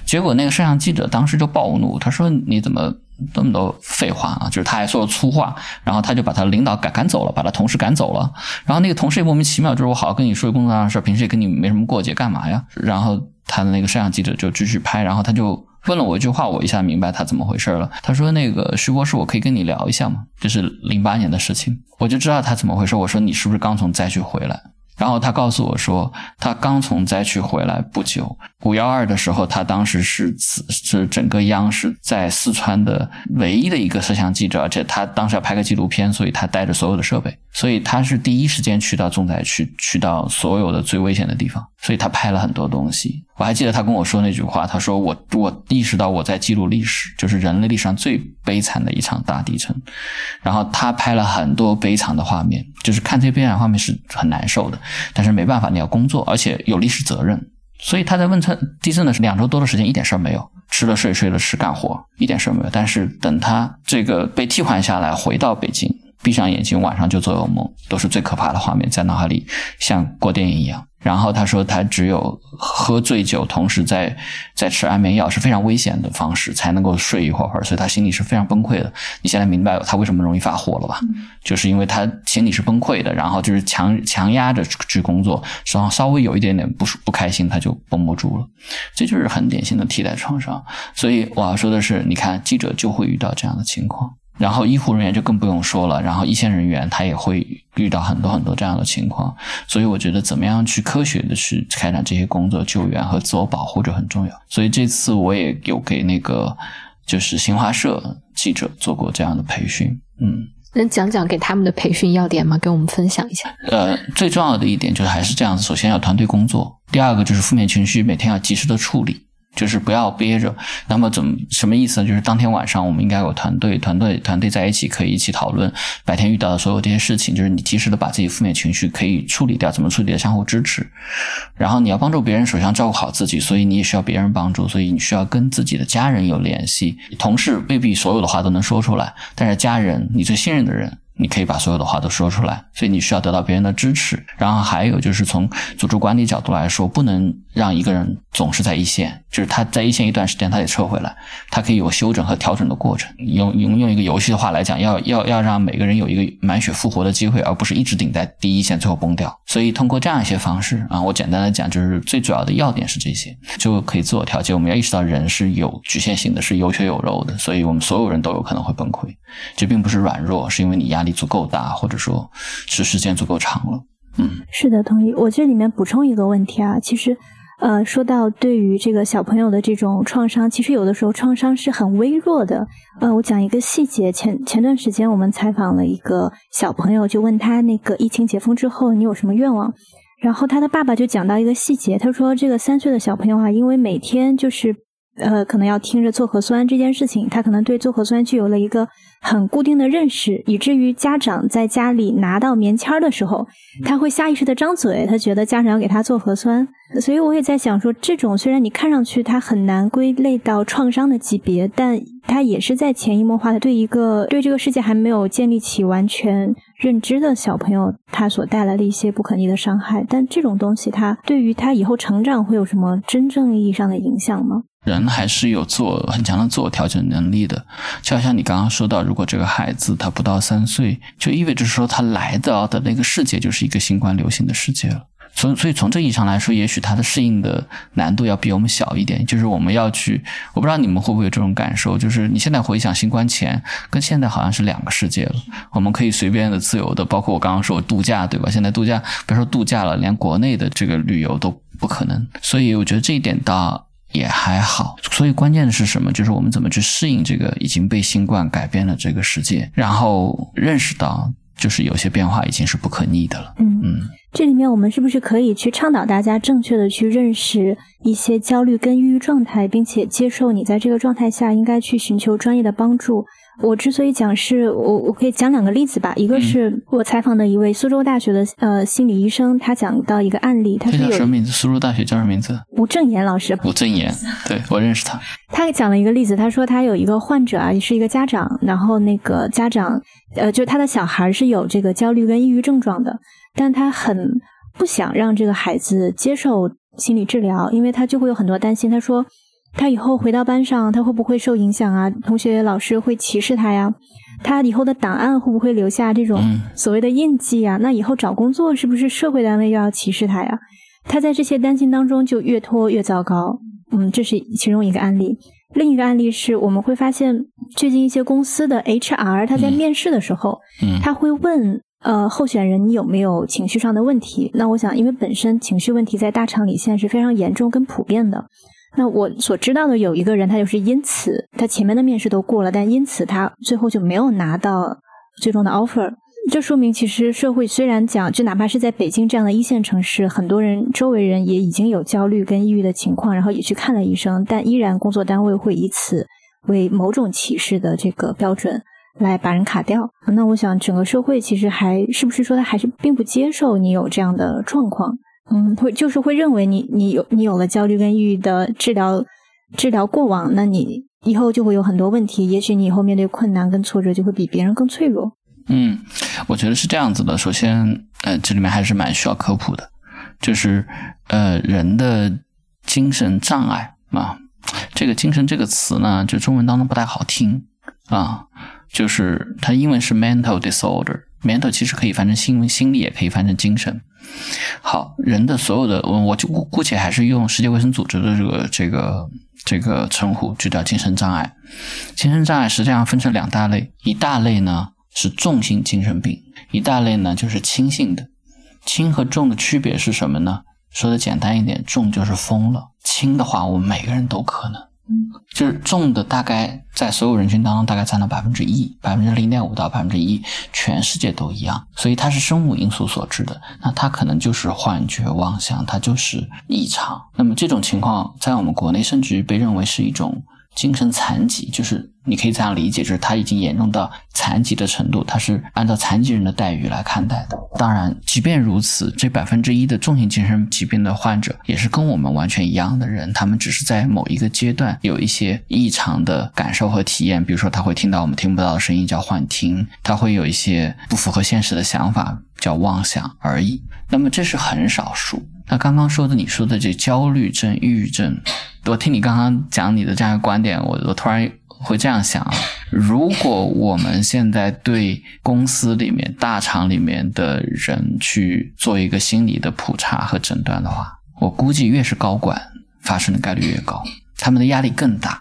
结果那个摄像记者当时就暴怒，他说：“你怎么？”那么多废话啊！就是他还说了粗话，然后他就把他领导赶赶走了，把他同事赶走了。然后那个同事也莫名其妙，就是我好好跟你说工作上的事，平时也跟你没什么过节，干嘛呀？然后他的那个摄像记者就继续拍，然后他就问了我一句话，我一下明白他怎么回事了。他说：“那个徐博士，我可以跟你聊一下吗？”这是零八年的事情，我就知道他怎么回事。我说：“你是不是刚从灾区回来？”然后他告诉我说，他刚从灾区回来不久。五幺二的时候，他当时是是整个央视在四川的唯一的一个摄像记者，而且他当时要拍个纪录片，所以他带着所有的设备，所以他是第一时间去到重灾区，去到所有的最危险的地方，所以他拍了很多东西。我还记得他跟我说那句话，他说我我意识到我在记录历史，就是人类历史上最悲惨的一场大地震。然后他拍了很多悲惨的画面，就是看这些悲惨画面是很难受的，但是没办法，你要工作，而且有历史责任。所以他在汶川地震的时候两周多的时间，一点事儿没有，吃了睡，睡了吃，干活，一点事儿没有。但是等他这个被替换下来，回到北京，闭上眼睛，晚上就做噩梦，都是最可怕的画面，在脑海里像过电影一样。然后他说，他只有喝醉酒，同时在在吃安眠药，是非常危险的方式，才能够睡一会儿会儿。所以他心里是非常崩溃的。你现在明白他为什么容易发火了吧？就是因为他心里是崩溃的，然后就是强强压着去工作，然后稍微有一点点不不开心，他就绷不住了。这就是很典型的替代创伤。所以我要说的是，你看记者就会遇到这样的情况。然后医护人员就更不用说了，然后一线人员他也会遇到很多很多这样的情况，所以我觉得怎么样去科学的去开展这些工作救援和自我保护就很重要。所以这次我也有给那个就是新华社记者做过这样的培训，嗯，能讲讲给他们的培训要点吗？给我们分享一下。呃，最重要的一点就是还是这样子，首先要团队工作，第二个就是负面情绪每天要及时的处理。就是不要憋着，那么怎么什么意思呢？就是当天晚上我们应该有团队，团队团队在一起可以一起讨论白天遇到的所有这些事情。就是你及时的把自己负面情绪可以处理掉，怎么处理的相互支持。然后你要帮助别人，首先照顾好自己，所以你也需要别人帮助，所以你需要跟自己的家人有联系。同事未必所有的话都能说出来，但是家人，你最信任的人。你可以把所有的话都说出来，所以你需要得到别人的支持。然后还有就是从组织管理角度来说，不能让一个人总是在一线，就是他在一线一段时间，他得撤回来，他可以有休整和调整的过程。用用用一个游戏的话来讲，要要要让每个人有一个满血复活的机会，而不是一直顶在第一线，最后崩掉。所以通过这样一些方式啊，我简单的讲，就是最主要的要点是这些，就可以自我调节。我们要意识到人是有局限性的，是有血有肉的，所以我们所有人都有可能会崩溃。这并不是软弱，是因为你压力足够大，或者说是时间足够长了。嗯，是的，同意。我这里面补充一个问题啊，其实，呃，说到对于这个小朋友的这种创伤，其实有的时候创伤是很微弱的。呃，我讲一个细节，前前段时间我们采访了一个小朋友，就问他那个疫情解封之后你有什么愿望，然后他的爸爸就讲到一个细节，他说这个三岁的小朋友啊，因为每天就是。呃，可能要听着做核酸这件事情，他可能对做核酸具有了一个很固定的认识，以至于家长在家里拿到棉签的时候，他会下意识的张嘴，他觉得家长要给他做核酸。所以我也在想说，这种虽然你看上去他很难归类到创伤的级别，但他也是在潜移默化的对一个对这个世界还没有建立起完全认知的小朋友，他所带来的一些不可逆的伤害。但这种东西，他对于他以后成长会有什么真正意义上的影响吗？人还是有自我很强的自我调整能力的，就好像你刚刚说到，如果这个孩子他不到三岁，就意味着说他来到的那个世界就是一个新冠流行的世界了。从所以从这意义上来说，也许它的适应的难度要比我们小一点。就是我们要去，我不知道你们会不会有这种感受，就是你现在回想新冠前跟现在好像是两个世界了。我们可以随便的、自由的，包括我刚刚说我度假，对吧？现在度假别说度假了，连国内的这个旅游都不可能。所以我觉得这一点倒。也还好。所以关键的是什么？就是我们怎么去适应这个已经被新冠改变了这个世界，然后认识到就是有些变化已经是不可逆的了。嗯嗯，这里面我们是不是可以去倡导大家正确的去认识一些焦虑跟抑郁状态，并且接受你在这个状态下应该去寻求专业的帮助？我之所以讲是我我可以讲两个例子吧，一个是我采访的一位苏州大学的呃心理医生，他讲到一个案例，他叫什么名字？苏州大学叫什么名字？吴正言老师，吴正言，对我认识他。他讲了一个例子，他说他有一个患者啊，也是一个家长，然后那个家长呃，就他的小孩是有这个焦虑跟抑郁症状的，但他很不想让这个孩子接受心理治疗，因为他就会有很多担心。他说他以后回到班上，他会不会受影响啊？同学老师会歧视他呀？他以后的档案会不会留下这种嗯所谓的印记啊？那以后找工作是不是社会单位又要歧视他呀？他在这些担心当中就越拖越糟糕。嗯，这是其中一个案例。另一个案例是我们会发现，最近一些公司的 HR 他在嗯面试的时候，嗯他会问呃候选人你有没有情绪上的问题。那我想，因为本身情绪问题在大厂里现在是非常严重跟普遍的。那我所知道的有一个人，他就是因此他前面的面试都过了，但因此他最后就没有拿到最终的 offer。这说明，其实社会虽然讲，就哪怕是在北京这样的一线城市，很多人周围人也已经有焦虑跟抑郁的情况，然后也去看了医生，但依然工作单位会以此为某种歧视的这个标准来把人卡掉。那我想，整个社会其实还是不是说他还是并不接受你有这样的状况？嗯，会就是会认为你你有你有了焦虑跟抑郁的治疗治疗过往，那你以后就会有很多问题，也许你以后面对困难跟挫折就会比别人更脆弱。嗯，我觉得是这样子的。首先，呃，这里面还是蛮需要科普的，就是呃，人的精神障碍啊，这个“精神”这个词呢，就中文当中不太好听啊，就是它英文是 mental disorder mental 其实可以翻成心心理，也可以翻成精神。好，人的所有的，我我就姑姑且还是用世界卫生组织的这个这个这个称呼，就叫精神障碍。精神障碍实际上分成两大类，一大类呢是重性精神病，一大类呢就是轻性的。轻和重的区别是什么呢？说的简单一点，重就是疯了，轻的话我们每个人都可能。就是重的大概在所有人群当中大概占了百分之一，百分之零点五到百分之一，全世界都一样，所以它是生物因素所致的。那它可能就是幻觉、妄想，它就是异常。那么这种情况在我们国内甚至于被认为是一种精神残疾，就是你可以这样理解，就是他已经严重到残疾的程度，他是按照残疾人的待遇来看待的。当然，即便如此，这百分之一的重型精神疾病的患者也是跟我们完全一样的人，他们只是在某一个阶段有一些异常的感受和体验，比如说他会听到我们听不到的声音，叫幻听；他会有一些不符合现实的想法，叫妄想而已。那么这是很少数。那刚刚说的，你说的这焦虑症、抑郁症，我听你刚刚讲你的这样一个观点，我我突然会这样想啊：如果我们现在对公司里面、大厂里面的人去做一个心理的普查和诊断的话，我估计越是高管发生的概率越高，他们的压力更大，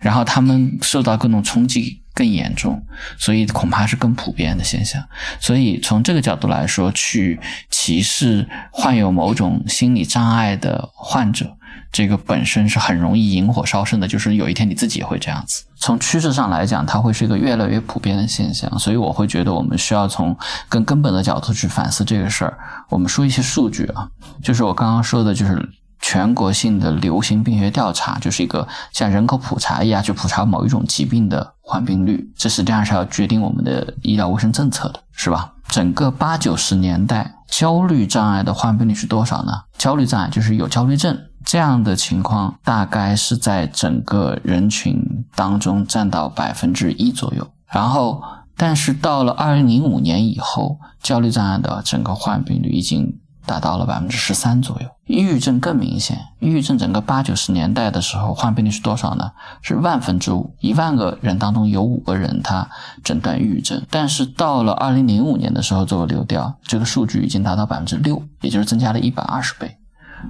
然后他们受到各种冲击更严重，所以恐怕是更普遍的现象。所以从这个角度来说，去歧视患有某种心理障碍的患者，这个本身是很容易引火烧身的。就是有一天你自己也会这样子。从趋势上来讲，它会是一个越来越普遍的现象。所以我会觉得，我们需要从更根本的角度去反思这个事儿。我们说一些数据啊，就是我刚刚说的，就是。全国性的流行病学调查就是一个像人口普查一样去普查某一种疾病的患病率，这实际上是要决定我们的医疗卫生政策的，是吧？整个八九十年代，焦虑障碍的患病率是多少呢？焦虑障碍就是有焦虑症这样的情况，大概是在整个人群当中占到百分之一左右。然后，但是到了二零零五年以后，焦虑障碍的整个患病率已经达到了百分之十三左右。抑郁症更明显，抑郁症整个八九十年代的时候，患病率是多少呢？是万分之五，一万个人当中有五个人他诊断抑郁症。但是到了二零零五年的时候做了流调，这个数据已经达到百分之六，也就是增加了一百二十倍，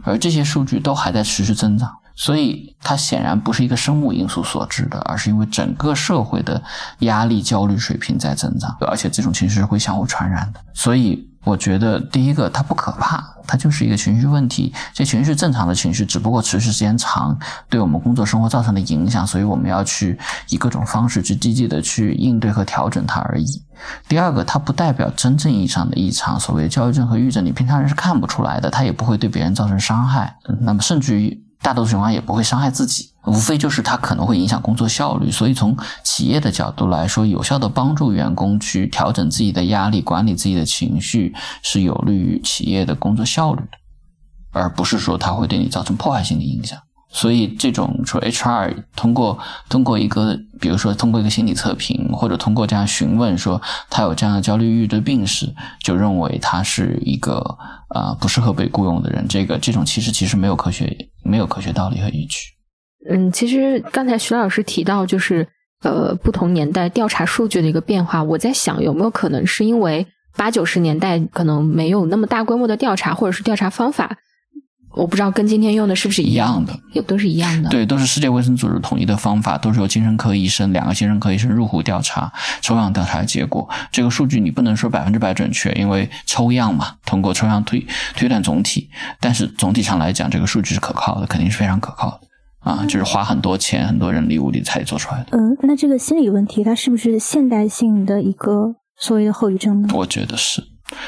而这些数据都还在持续增长。所以它显然不是一个生物因素所致的，而是因为整个社会的压力、焦虑水平在增长，而且这种情绪是会相互传染的。所以我觉得第一个它不可怕，它就是一个情绪问题。这情绪正常的情绪，只不过持续时间长，对我们工作生活造成的影响，所以我们要去以各种方式去积极的去应对和调整它而已。第二个，它不代表真正意义上的异常，所谓焦虑症和抑郁症，你平常人是看不出来的，它也不会对别人造成伤害。那么甚至于。大多数情况也不会伤害自己，无非就是它可能会影响工作效率。所以从企业的角度来说，有效的帮助员工去调整自己的压力、管理自己的情绪，是有利于企业的工作效率的，而不是说它会对你造成破坏性的影响。所以，这种说 HR 通过通过一个，比如说通过一个心理测评，或者通过这样询问说他有这样的焦虑抑郁的病史，就认为他是一个啊不适合被雇佣的人，这个这种其实其实没有科学没有科学道理和依据。嗯，其实刚才徐老师提到就是呃不同年代调查数据的一个变化，我在想有没有可能是因为八九十年代可能没有那么大规模的调查，或者是调查方法。我不知道跟今天用的是不是一样的，也都是一样的。对，都是世界卫生组织统一的方法，都是由精神科医生两个精神科医生入户调查、抽样调查的结果。这个数据你不能说百分之百准确，因为抽样嘛，通过抽样推推断总体。但是总体上来讲，这个数据是可靠的，肯定是非常可靠的啊！就是花很多钱、很多人力物力才做出来的。嗯，那这个心理问题，它是不是现代性的一个所谓的后遗症呢？我觉得是。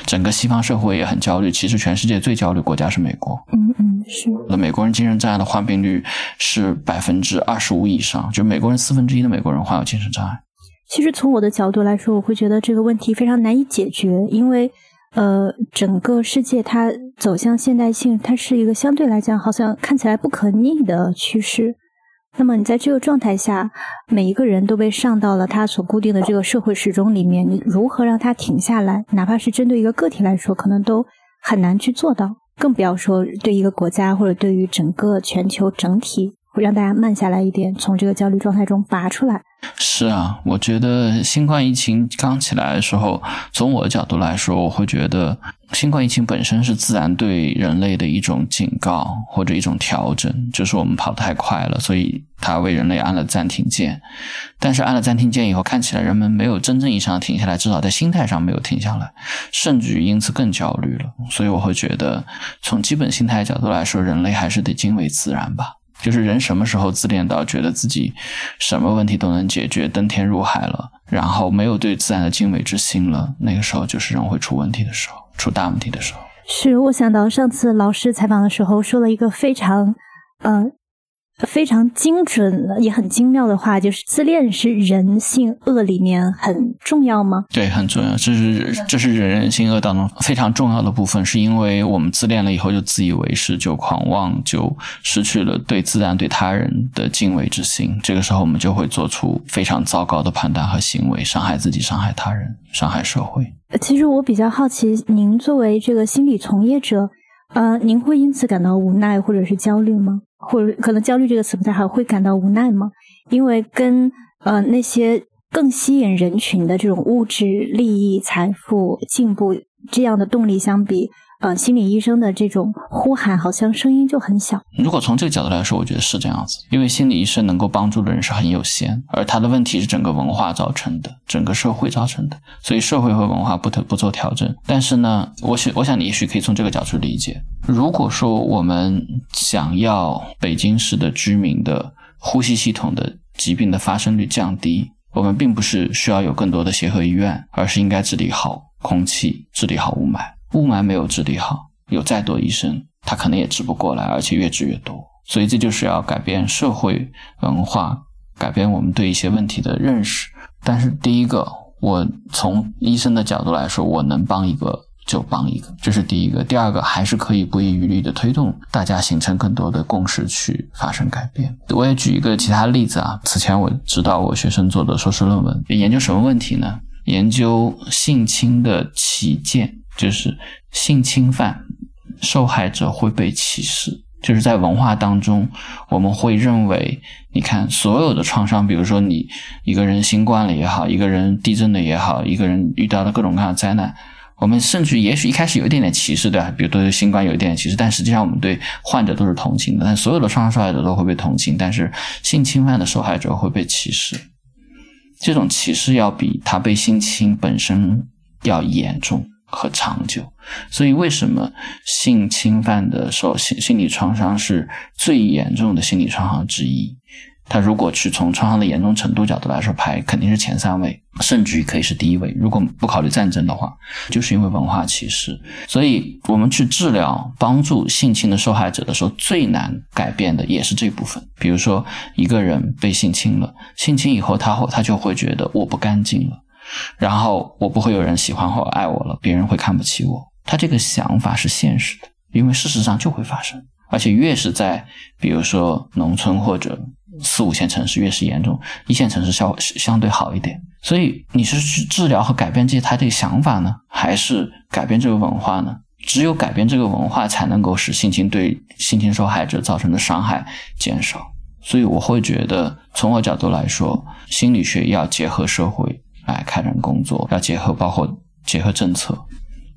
整个西方社会也很焦虑，其实全世界最焦虑国家是美国。嗯嗯，是。那美国人精神障碍的患病率是百分之二十五以上，就美国人四分之一的美国人患有精神障碍。其实从我的角度来说，我会觉得这个问题非常难以解决，因为呃，整个世界它走向现代性，它是一个相对来讲好像看起来不可逆的趋势。那么你在这个状态下，每一个人都被上到了他所固定的这个社会时钟里面，你如何让他停下来？哪怕是针对一个个体来说，可能都很难去做到，更不要说对一个国家或者对于整个全球整体，让大家慢下来一点，从这个焦虑状态中拔出来。是啊，我觉得新冠疫情刚起来的时候，从我的角度来说，我会觉得新冠疫情本身是自然对人类的一种警告或者一种调整，就是我们跑太快了，所以它为人类按了暂停键。但是按了暂停键以后，看起来人们没有真正意义上停下来，至少在心态上没有停下来，甚至于因此更焦虑了。所以我会觉得，从基本心态角度来说，人类还是得敬畏自然吧。就是人什么时候自恋到觉得自己什么问题都能解决，登天入海了，然后没有对自然的敬畏之心了，那个时候就是人会出问题的时候，出大问题的时候。是我想到上次老师采访的时候说了一个非常，嗯。非常精准也很精妙的话，就是自恋是人性恶里面很重要吗？对，很重要。这是这是人性恶当中非常重要的部分，是因为我们自恋了以后就自以为是，就狂妄，就失去了对自然、对他人的敬畏之心。这个时候，我们就会做出非常糟糕的判断和行为，伤害自己、伤害他人、伤害社会。其实我比较好奇，您作为这个心理从业者，呃，您会因此感到无奈或者是焦虑吗？或者可能焦虑这个词不太好，会感到无奈吗？因为跟呃那些更吸引人群的这种物质利益、财富、进步这样的动力相比，呃，心理医生的这种呼喊好像声音就很小。如果从这个角度来说，我觉得是这样子，因为心理医生能够帮助的人是很有限，而他的问题是整个文化造成的，整个社会造成的，所以社会和文化不得不做调整。但是呢，我想，我想你也许可以从这个角度理解。如果说我们想要北京市的居民的呼吸系统的疾病的发生率降低，我们并不是需要有更多的协和医院，而是应该治理好空气，治理好雾霾。雾霾没有治理好，有再多医生，他可能也治不过来，而且越治越多。所以这就是要改变社会文化，改变我们对一些问题的认识。但是第一个，我从医生的角度来说，我能帮一个。就帮一个，这是第一个。第二个还是可以不遗余力的推动大家形成更多的共识，去发生改变。我也举一个其他例子啊。此前我指导我学生做的硕士论文，研究什么问题呢？研究性侵的起见，就是性侵犯受害者会被歧视。就是在文化当中，我们会认为，你看所有的创伤，比如说你一个人新冠了也好，一个人地震了也好，一个人遇到了各种各样的灾难。我们甚至也许一开始有一点点歧视，对吧？比如对新冠有一点点歧视，但实际上我们对患者都是同情的。但所有的创伤受害者都会被同情，但是性侵犯的受害者会被歧视。这种歧视要比他被性侵本身要严重，和长久。所以，为什么性侵犯的受心心理创伤是最严重的心理创伤之一？他如果去从创伤的严重程度角度来说排，肯定是前三位，甚至于可以是第一位。如果不考虑战争的话，就是因为文化歧视。所以我们去治疗、帮助性侵的受害者的时候，最难改变的也是这部分。比如说，一个人被性侵了，性侵以后，他会他就会觉得我不干净了，然后我不会有人喜欢或爱我了，别人会看不起我。他这个想法是现实的，因为事实上就会发生，而且越是在比如说农村或者。四五线城市越是严重，一线城市相相对好一点。所以你是去治疗和改变这些他的想法呢，还是改变这个文化呢？只有改变这个文化，才能够使性侵对性侵受害者造成的伤害减少。所以我会觉得，从我角度来说，心理学要结合社会来开展工作，要结合包括结合政策。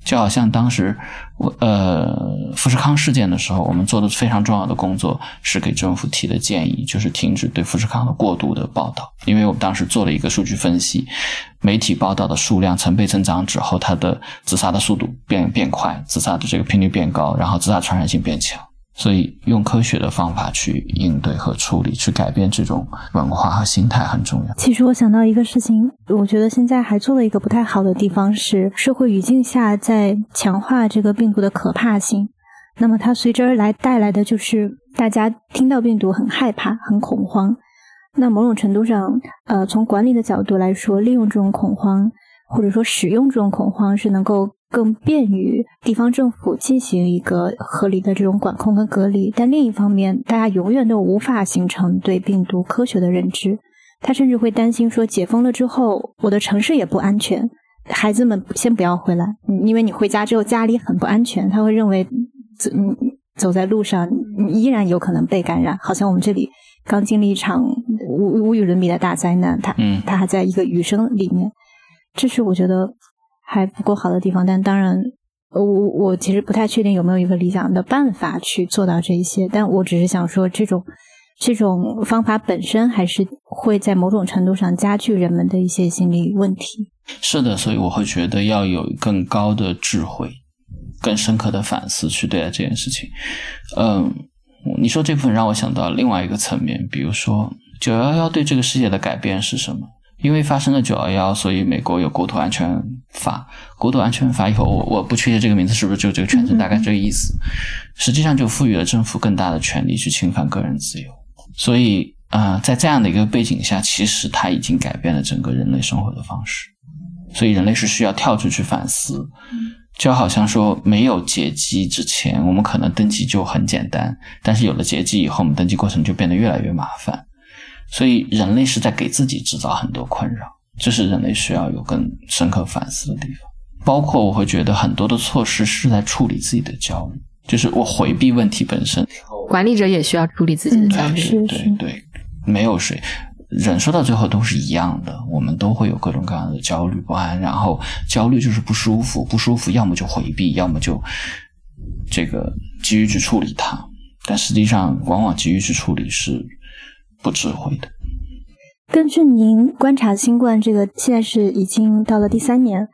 就好像当时我呃富士康事件的时候，我们做的非常重要的工作是给政府提的建议，就是停止对富士康的过度的报道，因为我们当时做了一个数据分析，媒体报道的数量成倍增长之后，它的自杀的速度变变快，自杀的这个频率变高，然后自杀传染性变强。所以，用科学的方法去应对和处理，去改变这种文化和心态很重要。其实我想到一个事情，我觉得现在还做了一个不太好的地方是，社会语境下在强化这个病毒的可怕性。那么它随之而来带来的就是大家听到病毒很害怕、很恐慌。那某种程度上，呃，从管理的角度来说，利用这种恐慌，或者说使用这种恐慌，是能够。更便于地方政府进行一个合理的这种管控跟隔离，但另一方面，大家永远都无法形成对病毒科学的认知。他甚至会担心说，解封了之后，我的城市也不安全，孩子们先不要回来，因为你回家之后家里很不安全。他会认为走走在路上依然有可能被感染，好像我们这里刚经历一场无无与伦比的大灾难，他他还在一个余生里面。这是我觉得。还不够好的地方，但当然，我我其实不太确定有没有一个理想的办法去做到这一些。但我只是想说，这种这种方法本身还是会在某种程度上加剧人们的一些心理问题。是的，所以我会觉得要有更高的智慧、更深刻的反思去对待这件事情。嗯，你说这部分让我想到另外一个层面，比如说九幺幺对这个世界的改变是什么？因为发生了九幺幺，所以美国有国土安全法。国土安全法以后，我我不确定这个名字是不是就这个全称，大概这个意思。实际上就赋予了政府更大的权利去侵犯个人自由。所以啊，在这样的一个背景下，其实它已经改变了整个人类生活的方式。所以人类是需要跳出去反思。就好像说，没有劫机之前，我们可能登记就很简单；但是有了劫机以后，我们登记过程就变得越来越麻烦。所以，人类是在给自己制造很多困扰，这是人类需要有更深刻反思的地方。包括我会觉得很多的措施是在处理自己的焦虑，就是我回避问题本身。管理者也需要处理自己的焦虑，对对，没有谁人说到最后都是一样的，我们都会有各种各样的焦虑不安。然后焦虑就是不舒服，不舒服要么就回避，要么就这个急于去处理它。但实际上，往往急于去处理是。不智慧的。根据您观察新冠这个，现在是已经到了第三年，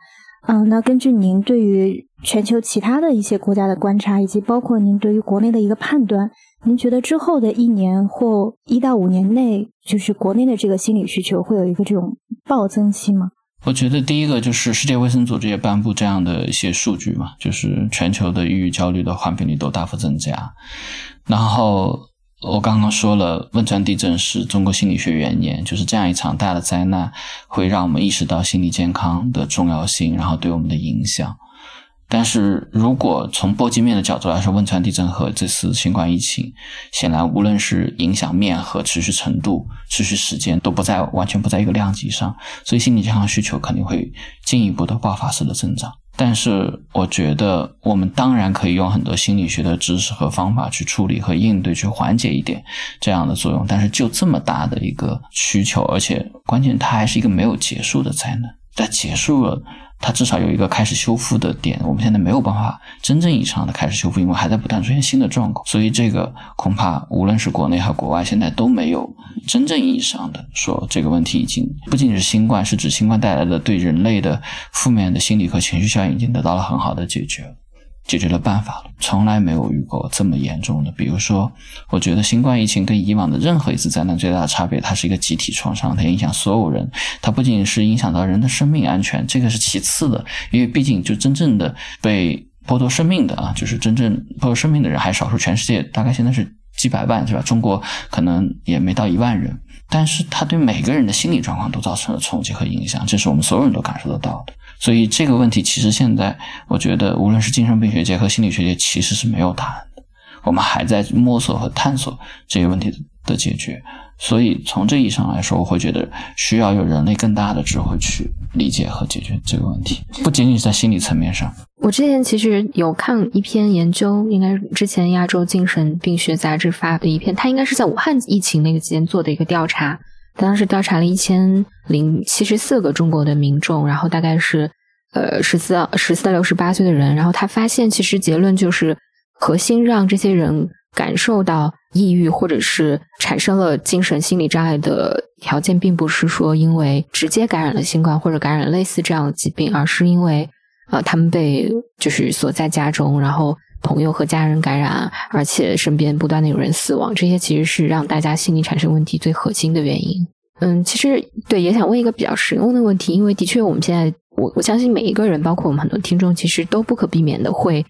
嗯，那根据您对于全球其他的一些国家的观察，以及包括您对于国内的一个判断，您觉得之后的一年或一到五年内，就是国内的这个心理需求会有一个这种暴增期吗？我觉得第一个就是世界卫生组织也颁布这样的一些数据嘛，就是全球的抑郁、焦虑的患病率都大幅增加，然后。我刚刚说了，汶川地震是中国心理学元年，就是这样一场大的灾难，会让我们意识到心理健康的重要性，然后对我们的影响。但是如果从波及面的角度来说，汶川地震和这次新冠疫情，显然无论是影响面和持续程度、持续时间，都不在完全不在一个量级上，所以心理健康需求肯定会进一步的爆发式的增长。但是，我觉得我们当然可以用很多心理学的知识和方法去处理和应对，去缓解一点这样的作用。但是，就这么大的一个需求，而且关键它还是一个没有结束的灾难。它结束了它至少有一个开始修复的点。我们现在没有办法真正意义上的开始修复，因为还在不断出现新的状况。所以这个恐怕无论是国内还是国外，现在都没有真正意义上的说这个问题已经不仅是新冠，是指新冠带来的对人类的负面的心理和情绪效应已经得到了很好的解决。解决了办法了，从来没有遇过这么严重的。比如说，我觉得新冠疫情跟以往的任何一次灾难最大的差别，它是一个集体创伤，它影响所有人。它不仅是影响到人的生命安全，这个是其次的，因为毕竟就真正的被剥夺生命的啊，就是真正剥夺生命的人还少数，全世界大概现在是几百万，是吧？中国可能也没到一万人，但是它对每个人的心理状况都造成了冲击和影响，这是我们所有人都感受得到的。所以这个问题其实现在，我觉得无论是精神病学界和心理学界，其实是没有答案的。我们还在摸索和探索这些问题的解决。所以从这意义上来说，我会觉得需要有人类更大的智慧去理解和解决这个问题，不仅仅是在心理层面上。我之前其实有看一篇研究，应该是之前亚洲精神病学杂志发的一篇，它应该是在武汉疫情那个期间做的一个调查。当时调查了一千零七十四个中国的民众，然后大概是呃十四十四到六十八岁的人，然后他发现，其实结论就是核心让这些人感受到抑郁或者是产生了精神心理障碍的条件，并不是说因为直接感染了新冠或者感染类似这样的疾病，而是因为呃他们被就是锁在家中，然后朋友和家人感染，而且身边不断的有人死亡，这些其实是让大家心理产生问题最核心的原因。嗯，其实对，也想问一个比较实用的问题，因为的确，我们现在我我相信每一个人，包括我们很多听众，其实都不可避免的会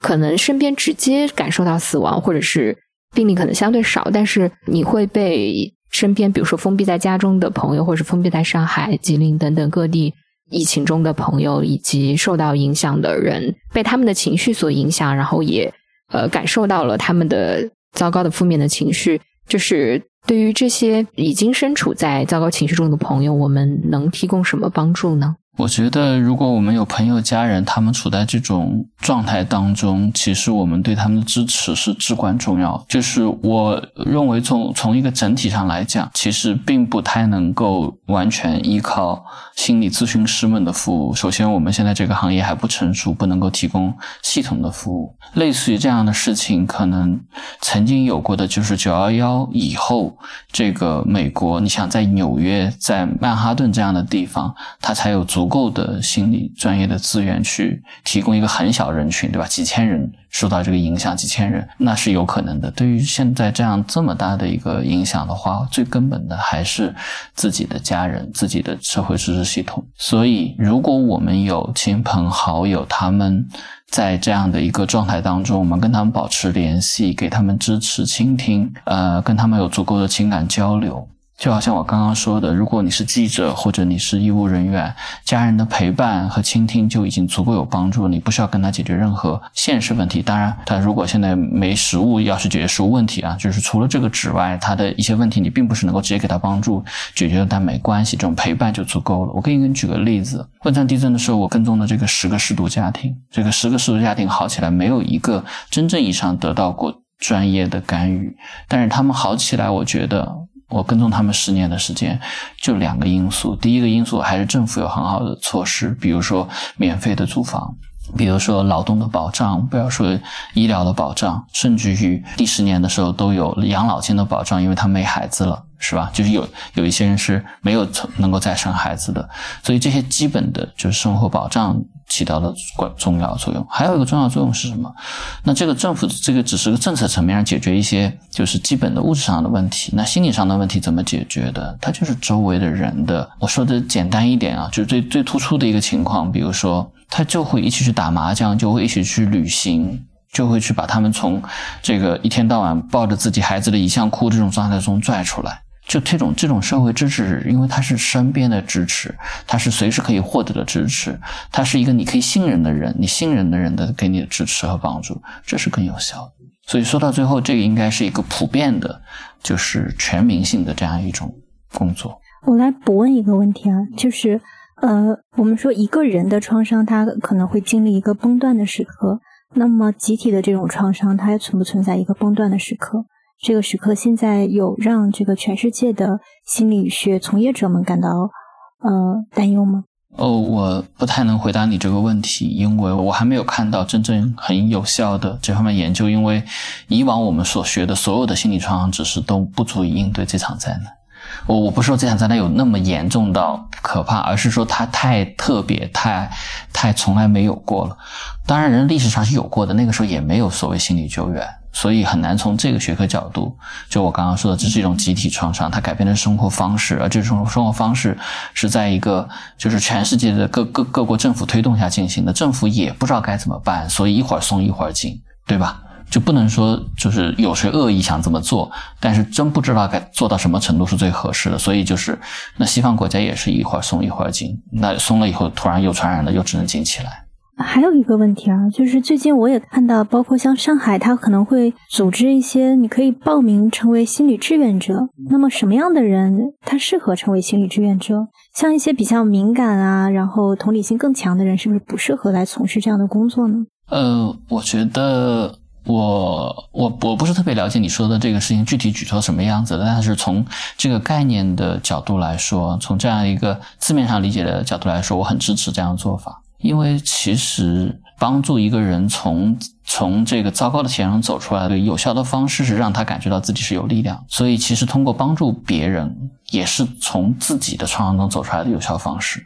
可能身边直接感受到死亡，或者是病例可能相对少，但是你会被身边，比如说封闭在家中的朋友，或者是封闭在上海、吉林等等各地疫情中的朋友，以及受到影响的人，被他们的情绪所影响，然后也呃感受到了他们的糟糕的负面的情绪，就是。对于这些已经身处在糟糕情绪中的朋友，我们能提供什么帮助呢？我觉得，如果我们有朋友、家人，他们处在这种状态当中，其实我们对他们的支持是至关重要。就是我认为，从从一个整体上来讲，其实并不太能够完全依靠心理咨询师们的服务。首先，我们现在这个行业还不成熟，不能够提供系统的服务。类似于这样的事情，可能曾经有过的，就是九幺幺以后，这个美国，你想在纽约、在曼哈顿这样的地方，它才有足。够的心理专业的资源去提供一个很小人群，对吧？几千人受到这个影响，几千人那是有可能的。对于现在这样这么大的一个影响的话，最根本的还是自己的家人、自己的社会支持系统。所以，如果我们有亲朋好友，他们在这样的一个状态当中，我们跟他们保持联系，给他们支持、倾听，呃，跟他们有足够的情感交流。就好像我刚刚说的，如果你是记者或者你是医务人员，家人的陪伴和倾听就已经足够有帮助，你不需要跟他解决任何现实问题。当然，他如果现在没食物，要是解决食物问题啊，就是除了这个之外，他的一些问题你并不是能够直接给他帮助解决，但没关系，这种陪伴就足够了。我可以给你举个例子，汶川地震的时候，我跟踪的这个十个失独家庭，这个十个失独家庭好起来，没有一个真正意义上得到过专业的干预，但是他们好起来，我觉得。我跟踪他们十年的时间，就两个因素。第一个因素还是政府有很好的措施，比如说免费的租房，比如说劳动的保障，不要说医疗的保障，甚至于第十年的时候都有养老金的保障，因为他没孩子了，是吧？就是有有一些人是没有能够再生孩子的，所以这些基本的就是生活保障。起到的关重要作用，还有一个重要作用是什么？那这个政府这个只是个政策层面上解决一些就是基本的物质上的问题，那心理上的问题怎么解决的？它就是周围的人的。我说的简单一点啊，就是最最突出的一个情况，比如说他就会一起去打麻将，就会一起去旅行，就会去把他们从这个一天到晚抱着自己孩子的遗像哭这种状态中拽出来。就这种这种社会支持，因为它是身边的支持，它是随时可以获得的支持，它是一个你可以信任的人，你信任的人的给你的支持和帮助，这是更有效的。所以说到最后，这个应该是一个普遍的，就是全民性的这样一种工作。我来补问一个问题啊，就是呃，我们说一个人的创伤，他可能会经历一个崩断的时刻，那么集体的这种创伤，它还存不存在一个崩断的时刻？这个时刻现在有让这个全世界的心理学从业者们感到呃担忧吗？哦，我不太能回答你这个问题，因为我还没有看到真正很有效的这方面研究。因为以往我们所学的所有的心理创伤知识都不足以应对这场灾难。我我不是说这场灾难有那么严重到可怕，而是说它太特别、太太从来没有过了。当然，人历史上是有过的，那个时候也没有所谓心理救援。所以很难从这个学科角度，就我刚刚说的，这是一种集体创伤，它改变了生活方式，而这种生活方式是在一个就是全世界的各各各国政府推动下进行的，政府也不知道该怎么办，所以一会儿松一会儿紧，对吧？就不能说就是有谁恶意想这么做，但是真不知道该做到什么程度是最合适的，所以就是那西方国家也是一会儿松一会儿紧，那松了以后突然又传染了，又只能紧起来。还有一个问题啊，就是最近我也看到，包括像上海，它可能会组织一些，你可以报名成为心理志愿者。那么什么样的人他适合成为心理志愿者？像一些比较敏感啊，然后同理心更强的人，是不是不适合来从事这样的工作呢？呃，我觉得我我我不是特别了解你说的这个事情具体举措什么样子的，但是从这个概念的角度来说，从这样一个字面上理解的角度来说，我很支持这样的做法。因为其实帮助一个人从从这个糟糕的体验中走出来的有效的方式是让他感觉到自己是有力量。所以其实通过帮助别人也是从自己的创伤中走出来的有效方式。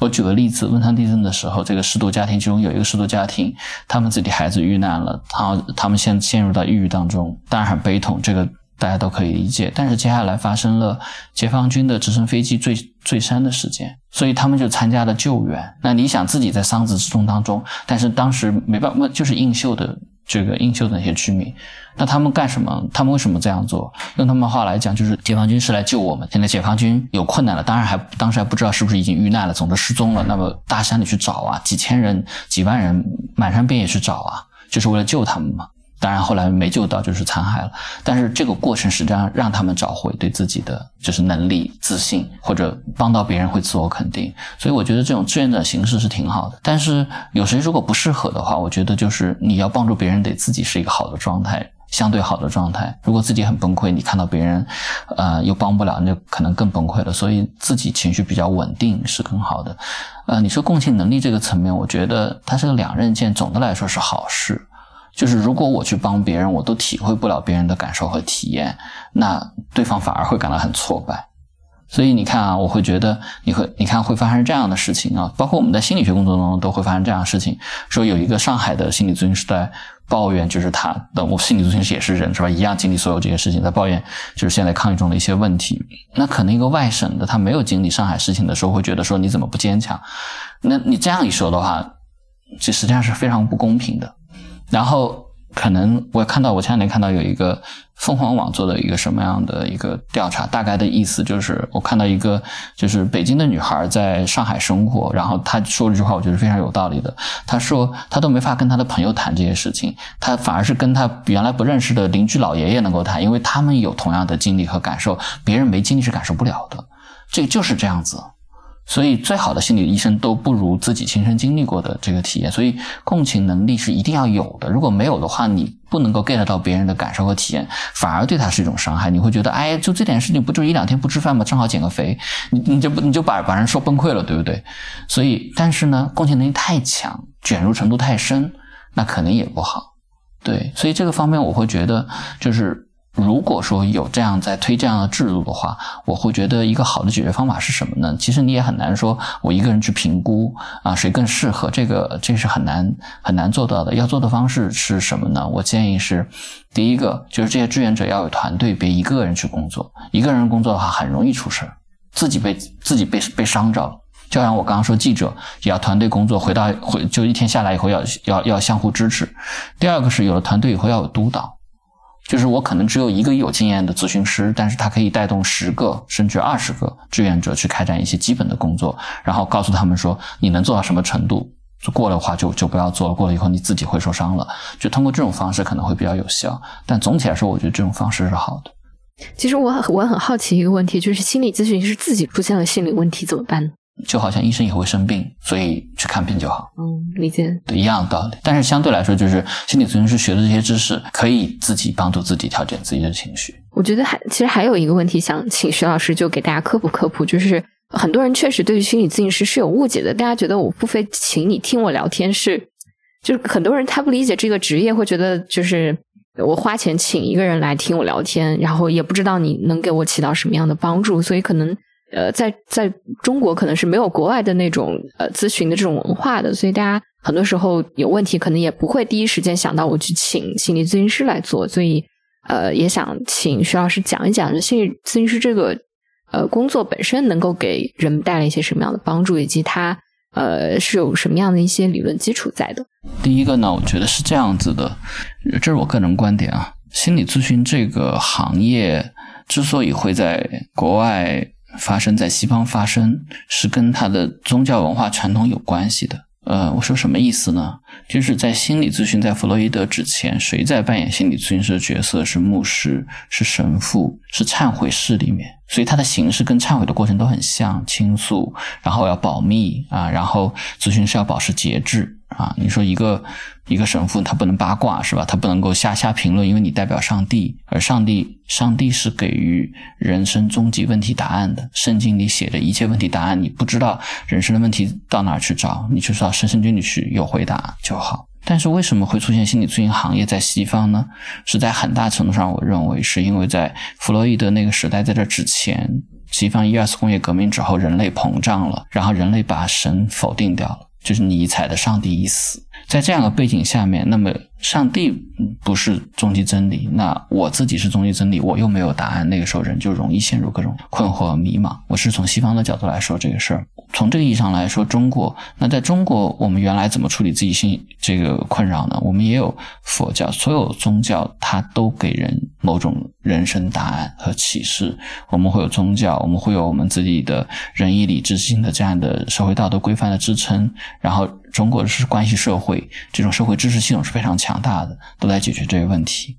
我举个例子，汶川地震的时候，这个失独家庭其中有一个失独家庭，他们自己孩子遇难了，他他们陷陷入到抑郁当中，当然很悲痛。这个。大家都可以理解，但是接下来发生了解放军的直升飞机坠坠山的事件，所以他们就参加了救援。那你想自己在丧子之中当中，但是当时没办法，就是映秀的这个映秀的那些居民，那他们干什么？他们为什么这样做？用他们话来讲，就是解放军是来救我们。现在解放军有困难了，当然还当时还不知道是不是已经遇难了，总之失踪了。那么大山里去找啊，几千人、几万人满山遍野去找啊，就是为了救他们嘛。当然后来没救到，就是残骸了。但是这个过程实际上让他们找回对自己的就是能力、自信，或者帮到别人会自我肯定。所以我觉得这种志愿者形式是挺好的。但是有谁如果不适合的话，我觉得就是你要帮助别人，得自己是一个好的状态，相对好的状态。如果自己很崩溃，你看到别人，呃，又帮不了，那就可能更崩溃了。所以自己情绪比较稳定是更好的。呃，你说共情能力这个层面，我觉得它是个两刃剑。总的来说是好事。就是如果我去帮别人，我都体会不了别人的感受和体验，那对方反而会感到很挫败。所以你看啊，我会觉得你会，你看会发生这样的事情啊，包括我们在心理学工作中都会发生这样的事情。说有一个上海的心理咨询师在抱怨，就是他的我心理咨询师也是人是吧，一样经历所有这些事情，在抱怨就是现在抗疫中的一些问题。那可能一个外省的他没有经历上海事情的时候，会觉得说你怎么不坚强？那你这样一说的话，这实际上是非常不公平的。然后可能我看到，我前两天看到有一个凤凰网做的一个什么样的一个调查，大概的意思就是，我看到一个就是北京的女孩在上海生活，然后她说了一句话，我觉得非常有道理的。她说她都没法跟她的朋友谈这些事情，她反而是跟她原来不认识的邻居老爷爷能够谈，因为他们有同样的经历和感受，别人没经历是感受不了的。这就是这样子。所以，最好的心理医生都不如自己亲身经历过的这个体验。所以，共情能力是一定要有的。如果没有的话，你不能够 get 到别人的感受和体验，反而对他是一种伤害。你会觉得，哎，就这点事情，不就是一两天不吃饭吗？正好减个肥，你你就不你就把把人说崩溃了，对不对？所以，但是呢，共情能力太强，卷入程度太深，那可能也不好。对，所以这个方面，我会觉得就是。如果说有这样在推这样的制度的话，我会觉得一个好的解决方法是什么呢？其实你也很难说，我一个人去评估啊，谁更适合这个，这是很难很难做到的。要做的方式是什么呢？我建议是，第一个就是这些志愿者要有团队，别一个人去工作。一个人工作的话，很容易出事儿，自己被自己被被伤着了。就像我刚刚说，记者也要团队工作，回到回就一天下来以后要要要相互支持。第二个是有了团队以后要有督导。就是我可能只有一个有经验的咨询师，但是他可以带动十个甚至二十个志愿者去开展一些基本的工作，然后告诉他们说你能做到什么程度，过的话就就不要做了，过了以后你自己会受伤了。就通过这种方式可能会比较有效，但总体来说，我觉得这种方式是好的。其实我很我很好奇一个问题，就是心理咨询师自己出现了心理问题怎么办呢？就好像医生也会生病，所以去看病就好。嗯，理解。对，一样的道理。但是相对来说，就是心理咨询师学的这些知识，可以自己帮助自己调整自己的情绪。我觉得还其实还有一个问题，想请徐老师就给大家科普科普，就是很多人确实对于心理咨询师是有误解的，大家觉得我付费请你听我聊天是，就是很多人他不理解这个职业，会觉得就是我花钱请一个人来听我聊天，然后也不知道你能给我起到什么样的帮助，所以可能呃，在在中国可能是没有国外的那种呃咨询的这种文化的，所以大家很多时候有问题可能也不会第一时间想到我去请心理咨询师来做，所以呃，也想请徐老师讲一讲心理咨询师这个。呃，工作本身能够给人们带来一些什么样的帮助，以及它呃是有什么样的一些理论基础在的？第一个呢，我觉得是这样子的，这是我个人观点啊。心理咨询这个行业之所以会在国外发生，在西方发生，是跟它的宗教文化传统有关系的。呃，我说什么意思呢？就是在心理咨询在弗洛伊德之前，谁在扮演心理咨询师的角色？是牧师，是神父，是忏悔室里面。所以它的形式跟忏悔的过程都很像，倾诉，然后要保密啊，然后咨询师要保持节制啊。你说一个一个神父他不能八卦是吧？他不能够瞎瞎评论，因为你代表上帝，而上帝上帝是给予人生终极问题答案的。圣经里写的一切问题答案，你不知道人生的问题到哪去找，你就到圣经里去有回答就好。但是为什么会出现心理咨询行业在西方呢？是在很大程度上，我认为是因为在弗洛伊德那个时代，在这之前，西方一二次工业革命之后，人类膨胀了，然后人类把神否定掉了，就是尼采的“上帝已死”。在这样的背景下面，那么上帝不是终极真理，那我自己是终极真理，我又没有答案，那个时候人就容易陷入各种困惑、迷茫。我是从西方的角度来说这个事儿。从这个意义上来说，中国那在中国，我们原来怎么处理自己心这个困扰呢？我们也有佛教，所有宗教它都给人某种人生答案和启示。我们会有宗教，我们会有我们自己的仁义礼智信的这样的社会道德规范的支撑。然后，中国是关系社会，这种社会支持系统是非常强强大的，都来解决这些问题。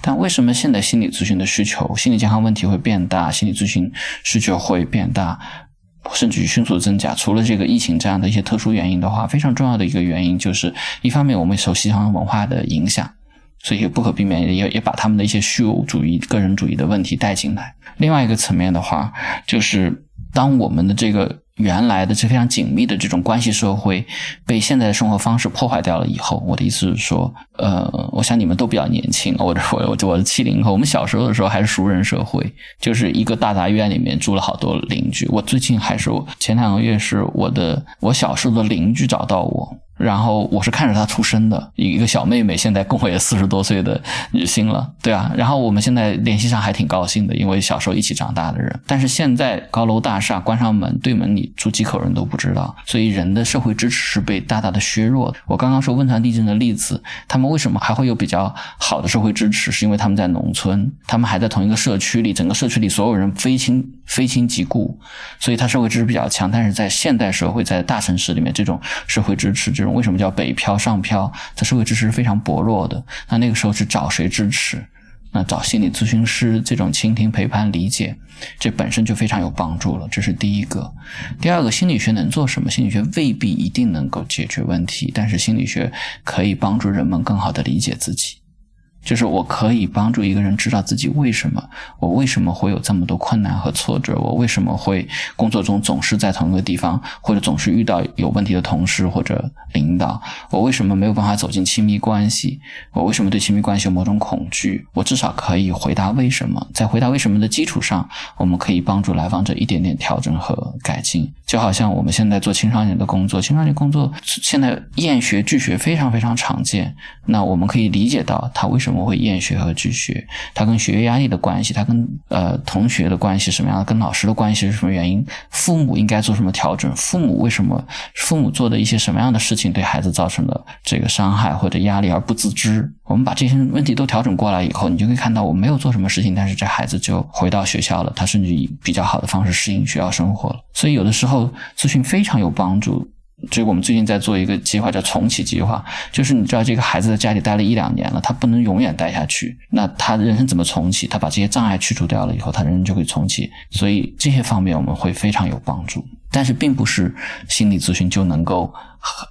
但为什么现在心理咨询的需求、心理健康问题会变大，心理咨询需求会变大？甚至于迅速增加。除了这个疫情这样的一些特殊原因的话，非常重要的一个原因就是，一方面我们受西方文化的影响，所以不可避免也也把他们的一些虚无主义、个人主义的问题带进来。另外一个层面的话，就是当我们的这个。原来的这非常紧密的这种关系社会，被现在的生活方式破坏掉了以后，我的意思是说，呃，我想你们都比较年轻，我我我我是七零后，我们小时候的时候还是熟人社会，就是一个大杂院里面住了好多邻居。我最近还是前两个月是我的我小时候的邻居找到我。然后我是看着她出生的一个小妹妹，现在跟我也四十多岁的女性了，对啊。然后我们现在联系上还挺高兴的，因为小时候一起长大的人。但是现在高楼大厦关上门，对门里住几口人都不知道，所以人的社会支持是被大大的削弱的。我刚刚说汶川地震的例子，他们为什么还会有比较好的社会支持？是因为他们在农村，他们还在同一个社区里，整个社区里所有人非亲非亲即故，所以他社会支持比较强。但是在现代社会，在大城市里面，这种社会支持这种为什么叫北漂上漂？他社会支持是非常薄弱的。那那个时候是找谁支持？那找心理咨询师这种倾听、陪伴、理解，这本身就非常有帮助了。这是第一个。第二个，心理学能做什么？心理学未必一定能够解决问题，但是心理学可以帮助人们更好的理解自己。就是我可以帮助一个人知道自己为什么，我为什么会有这么多困难和挫折，我为什么会工作中总是在同一个地方，或者总是遇到有问题的同事或者领导，我为什么没有办法走进亲密关系，我为什么对亲密关系有某种恐惧，我至少可以回答为什么，在回答为什么的基础上，我们可以帮助来访者一点点调整和改进。就好像我们现在做青少年的工作，青少年工作现在厌学拒学非常非常常见，那我们可以理解到他为什么。怎么会厌学和拒学？他跟学业压力的关系，他跟呃同学的关系什么样的？跟老师的关系是什么原因？父母应该做什么调整？父母为什么父母做的一些什么样的事情对孩子造成了这个伤害或者压力而不自知？我们把这些问题都调整过来以后，你就可以看到，我没有做什么事情，但是这孩子就回到学校了，他甚至以比较好的方式适应学校生活了。所以有的时候咨询非常有帮助。就我们最近在做一个计划，叫重启计划。就是你知道，这个孩子在家里待了一两年了，他不能永远待下去。那他人生怎么重启？他把这些障碍去除掉了以后，他人生就会重启。所以这些方面我们会非常有帮助。但是，并不是心理咨询就能够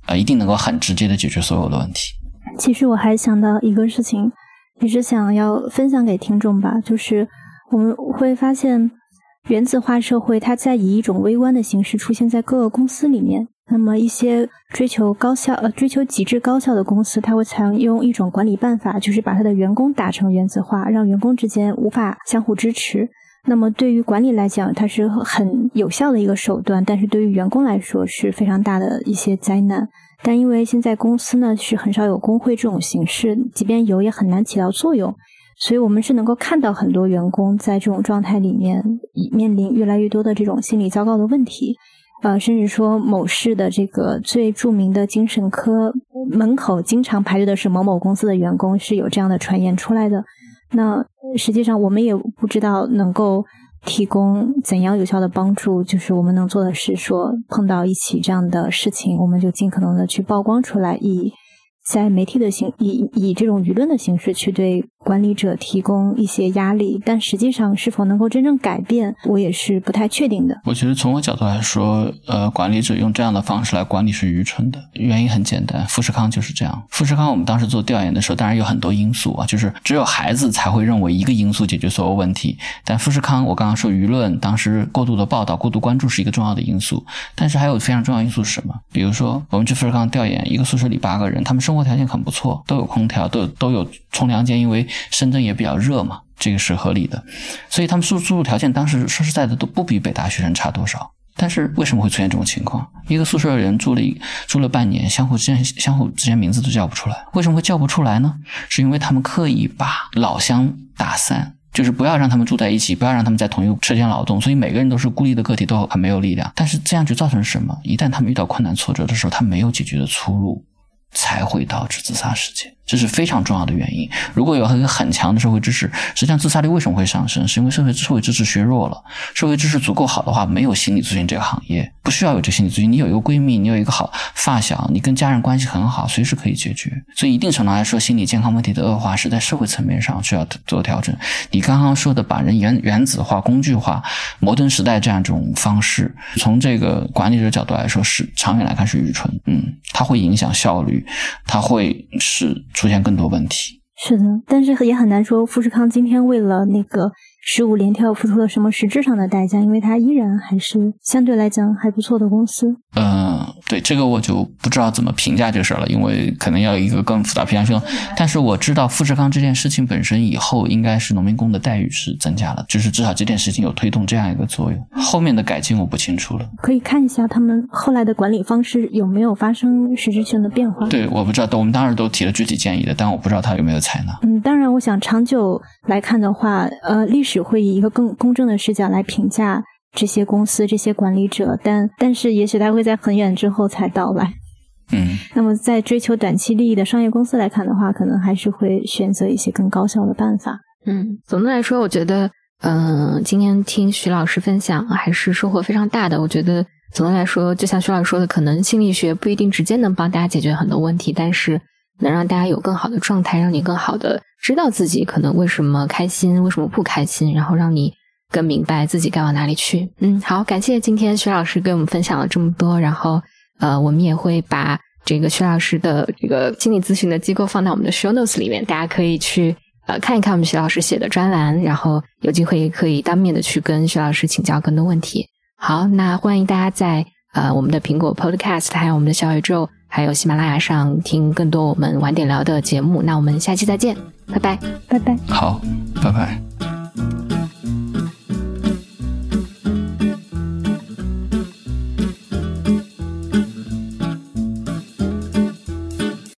呃一定能够很直接的解决所有的问题。其实我还想到一个事情，也是想要分享给听众吧，就是我们会发现。原子化社会它在以一种微观的形式出现在各个公司里面。那么一些追求高效呃追求极致高效的公司，它会采用一种管理办法，就是把它的员工打成原子化，让员工之间无法相互支持。那么对于管理来讲，它是很有效的一个手段，但是对于员工来说是非常大的一些灾难。但因为现在公司呢是很少有工会这种形式，即便有也很难起到作用，所以我们是能够看到很多员工在这种状态里面面临越来越多的这种心理糟糕的问题。呃，甚至说某市的这个最著名的精神科门口经常排队的是某某公司的员工，是有这样的传言出来的。那实际上我们也不知道能够提供怎样有效的帮助。就是我们能做的是说，碰到一起这样的事情，我们就尽可能的去曝光出来，以在媒体的形以以这种舆论的形式去对。管理者提供一些压力，但实际上是否能够真正改变，我也是不太确定的。我觉得从我角度来说，呃，管理者用这样的方式来管理是愚蠢的。原因很简单，富士康就是这样。富士康我们当时做调研的时候，当然有很多因素啊，就是只有孩子才会认为一个因素解决所有问题。但富士康，我刚刚说舆论当时过度的报道、过度关注是一个重要的因素，但是还有非常重要因素是什么？比如说我们去富士康调研，一个宿舍里八个人，他们生活条件很不错，都有空调，都都有冲凉间，因为深圳也比较热嘛，这个是合理的，所以他们住住宿条件当时说实在的都不比北大学生差多少。但是为什么会出现这种情况？一个宿舍的人住了住了半年，相互之间相互之间名字都叫不出来，为什么会叫不出来呢？是因为他们刻意把老乡打散，就是不要让他们住在一起，不要让他们在同一个车间劳动，所以每个人都是孤立的个体，都很没有力量。但是这样就造成什么？一旦他们遇到困难挫折的时候，他没有解决的出路，才会导致自杀事件。这是非常重要的原因。如果有一个很强的社会支持，实际上自杀率为什么会上升？是因为社会社会支持削弱了。社会支持足够好的话，没有心理咨询这个行业，不需要有这心理咨询。你有一个闺蜜，你有一个好发小，你跟家人关系很好，随时可以解决。所以一定程度来说，心理健康问题的恶化是在社会层面上需要做调整。你刚刚说的把人原原子化、工具化、摩登时代这样一种方式，从这个管理者角度来说，是长远来看是愚蠢。嗯，它会影响效率，它会是。出现更多问题，是的，但是也很难说富士康今天为了那个。十五连跳付出了什么实质上的代价？因为它依然还是相对来讲还不错的公司。嗯，对，这个我就不知道怎么评价这个事儿了，因为可能要一个更复杂评价系统。但是我知道富士康这件事情本身以后应该是农民工的待遇是增加了，就是至少这件事情有推动这样一个作用。后面的改进我不清楚了。可以看一下他们后来的管理方式有没有发生实质性的变化？对，我不知道，我们当时都提了具体建议的，但我不知道他有没有采纳。嗯，当然，我想长久来看的话，呃，历史。只会以一个更公正的视角来评价这些公司、这些管理者，但但是也许他会在很远之后才到来。嗯，那么在追求短期利益的商业公司来看的话，可能还是会选择一些更高效的办法。嗯，总的来说，我觉得，嗯，今天听徐老师分享还是收获非常大的。我觉得总的来说，就像徐老师说的，可能心理学不一定直接能帮大家解决很多问题，但是。能让大家有更好的状态，让你更好的知道自己可能为什么开心，为什么不开心，然后让你更明白自己该往哪里去。嗯，好，感谢今天徐老师跟我们分享了这么多，然后呃，我们也会把这个徐老师的这个心理咨询的机构放到我们的 show notes 里面，大家可以去呃看一看我们徐老师写的专栏，然后有机会也可以当面的去跟徐老师请教更多问题。好，那欢迎大家在呃我们的苹果 Podcast 还有我们的小宇宙。还有喜马拉雅上听更多我们晚点聊的节目那我们下期再见拜拜。拜拜。好拜拜。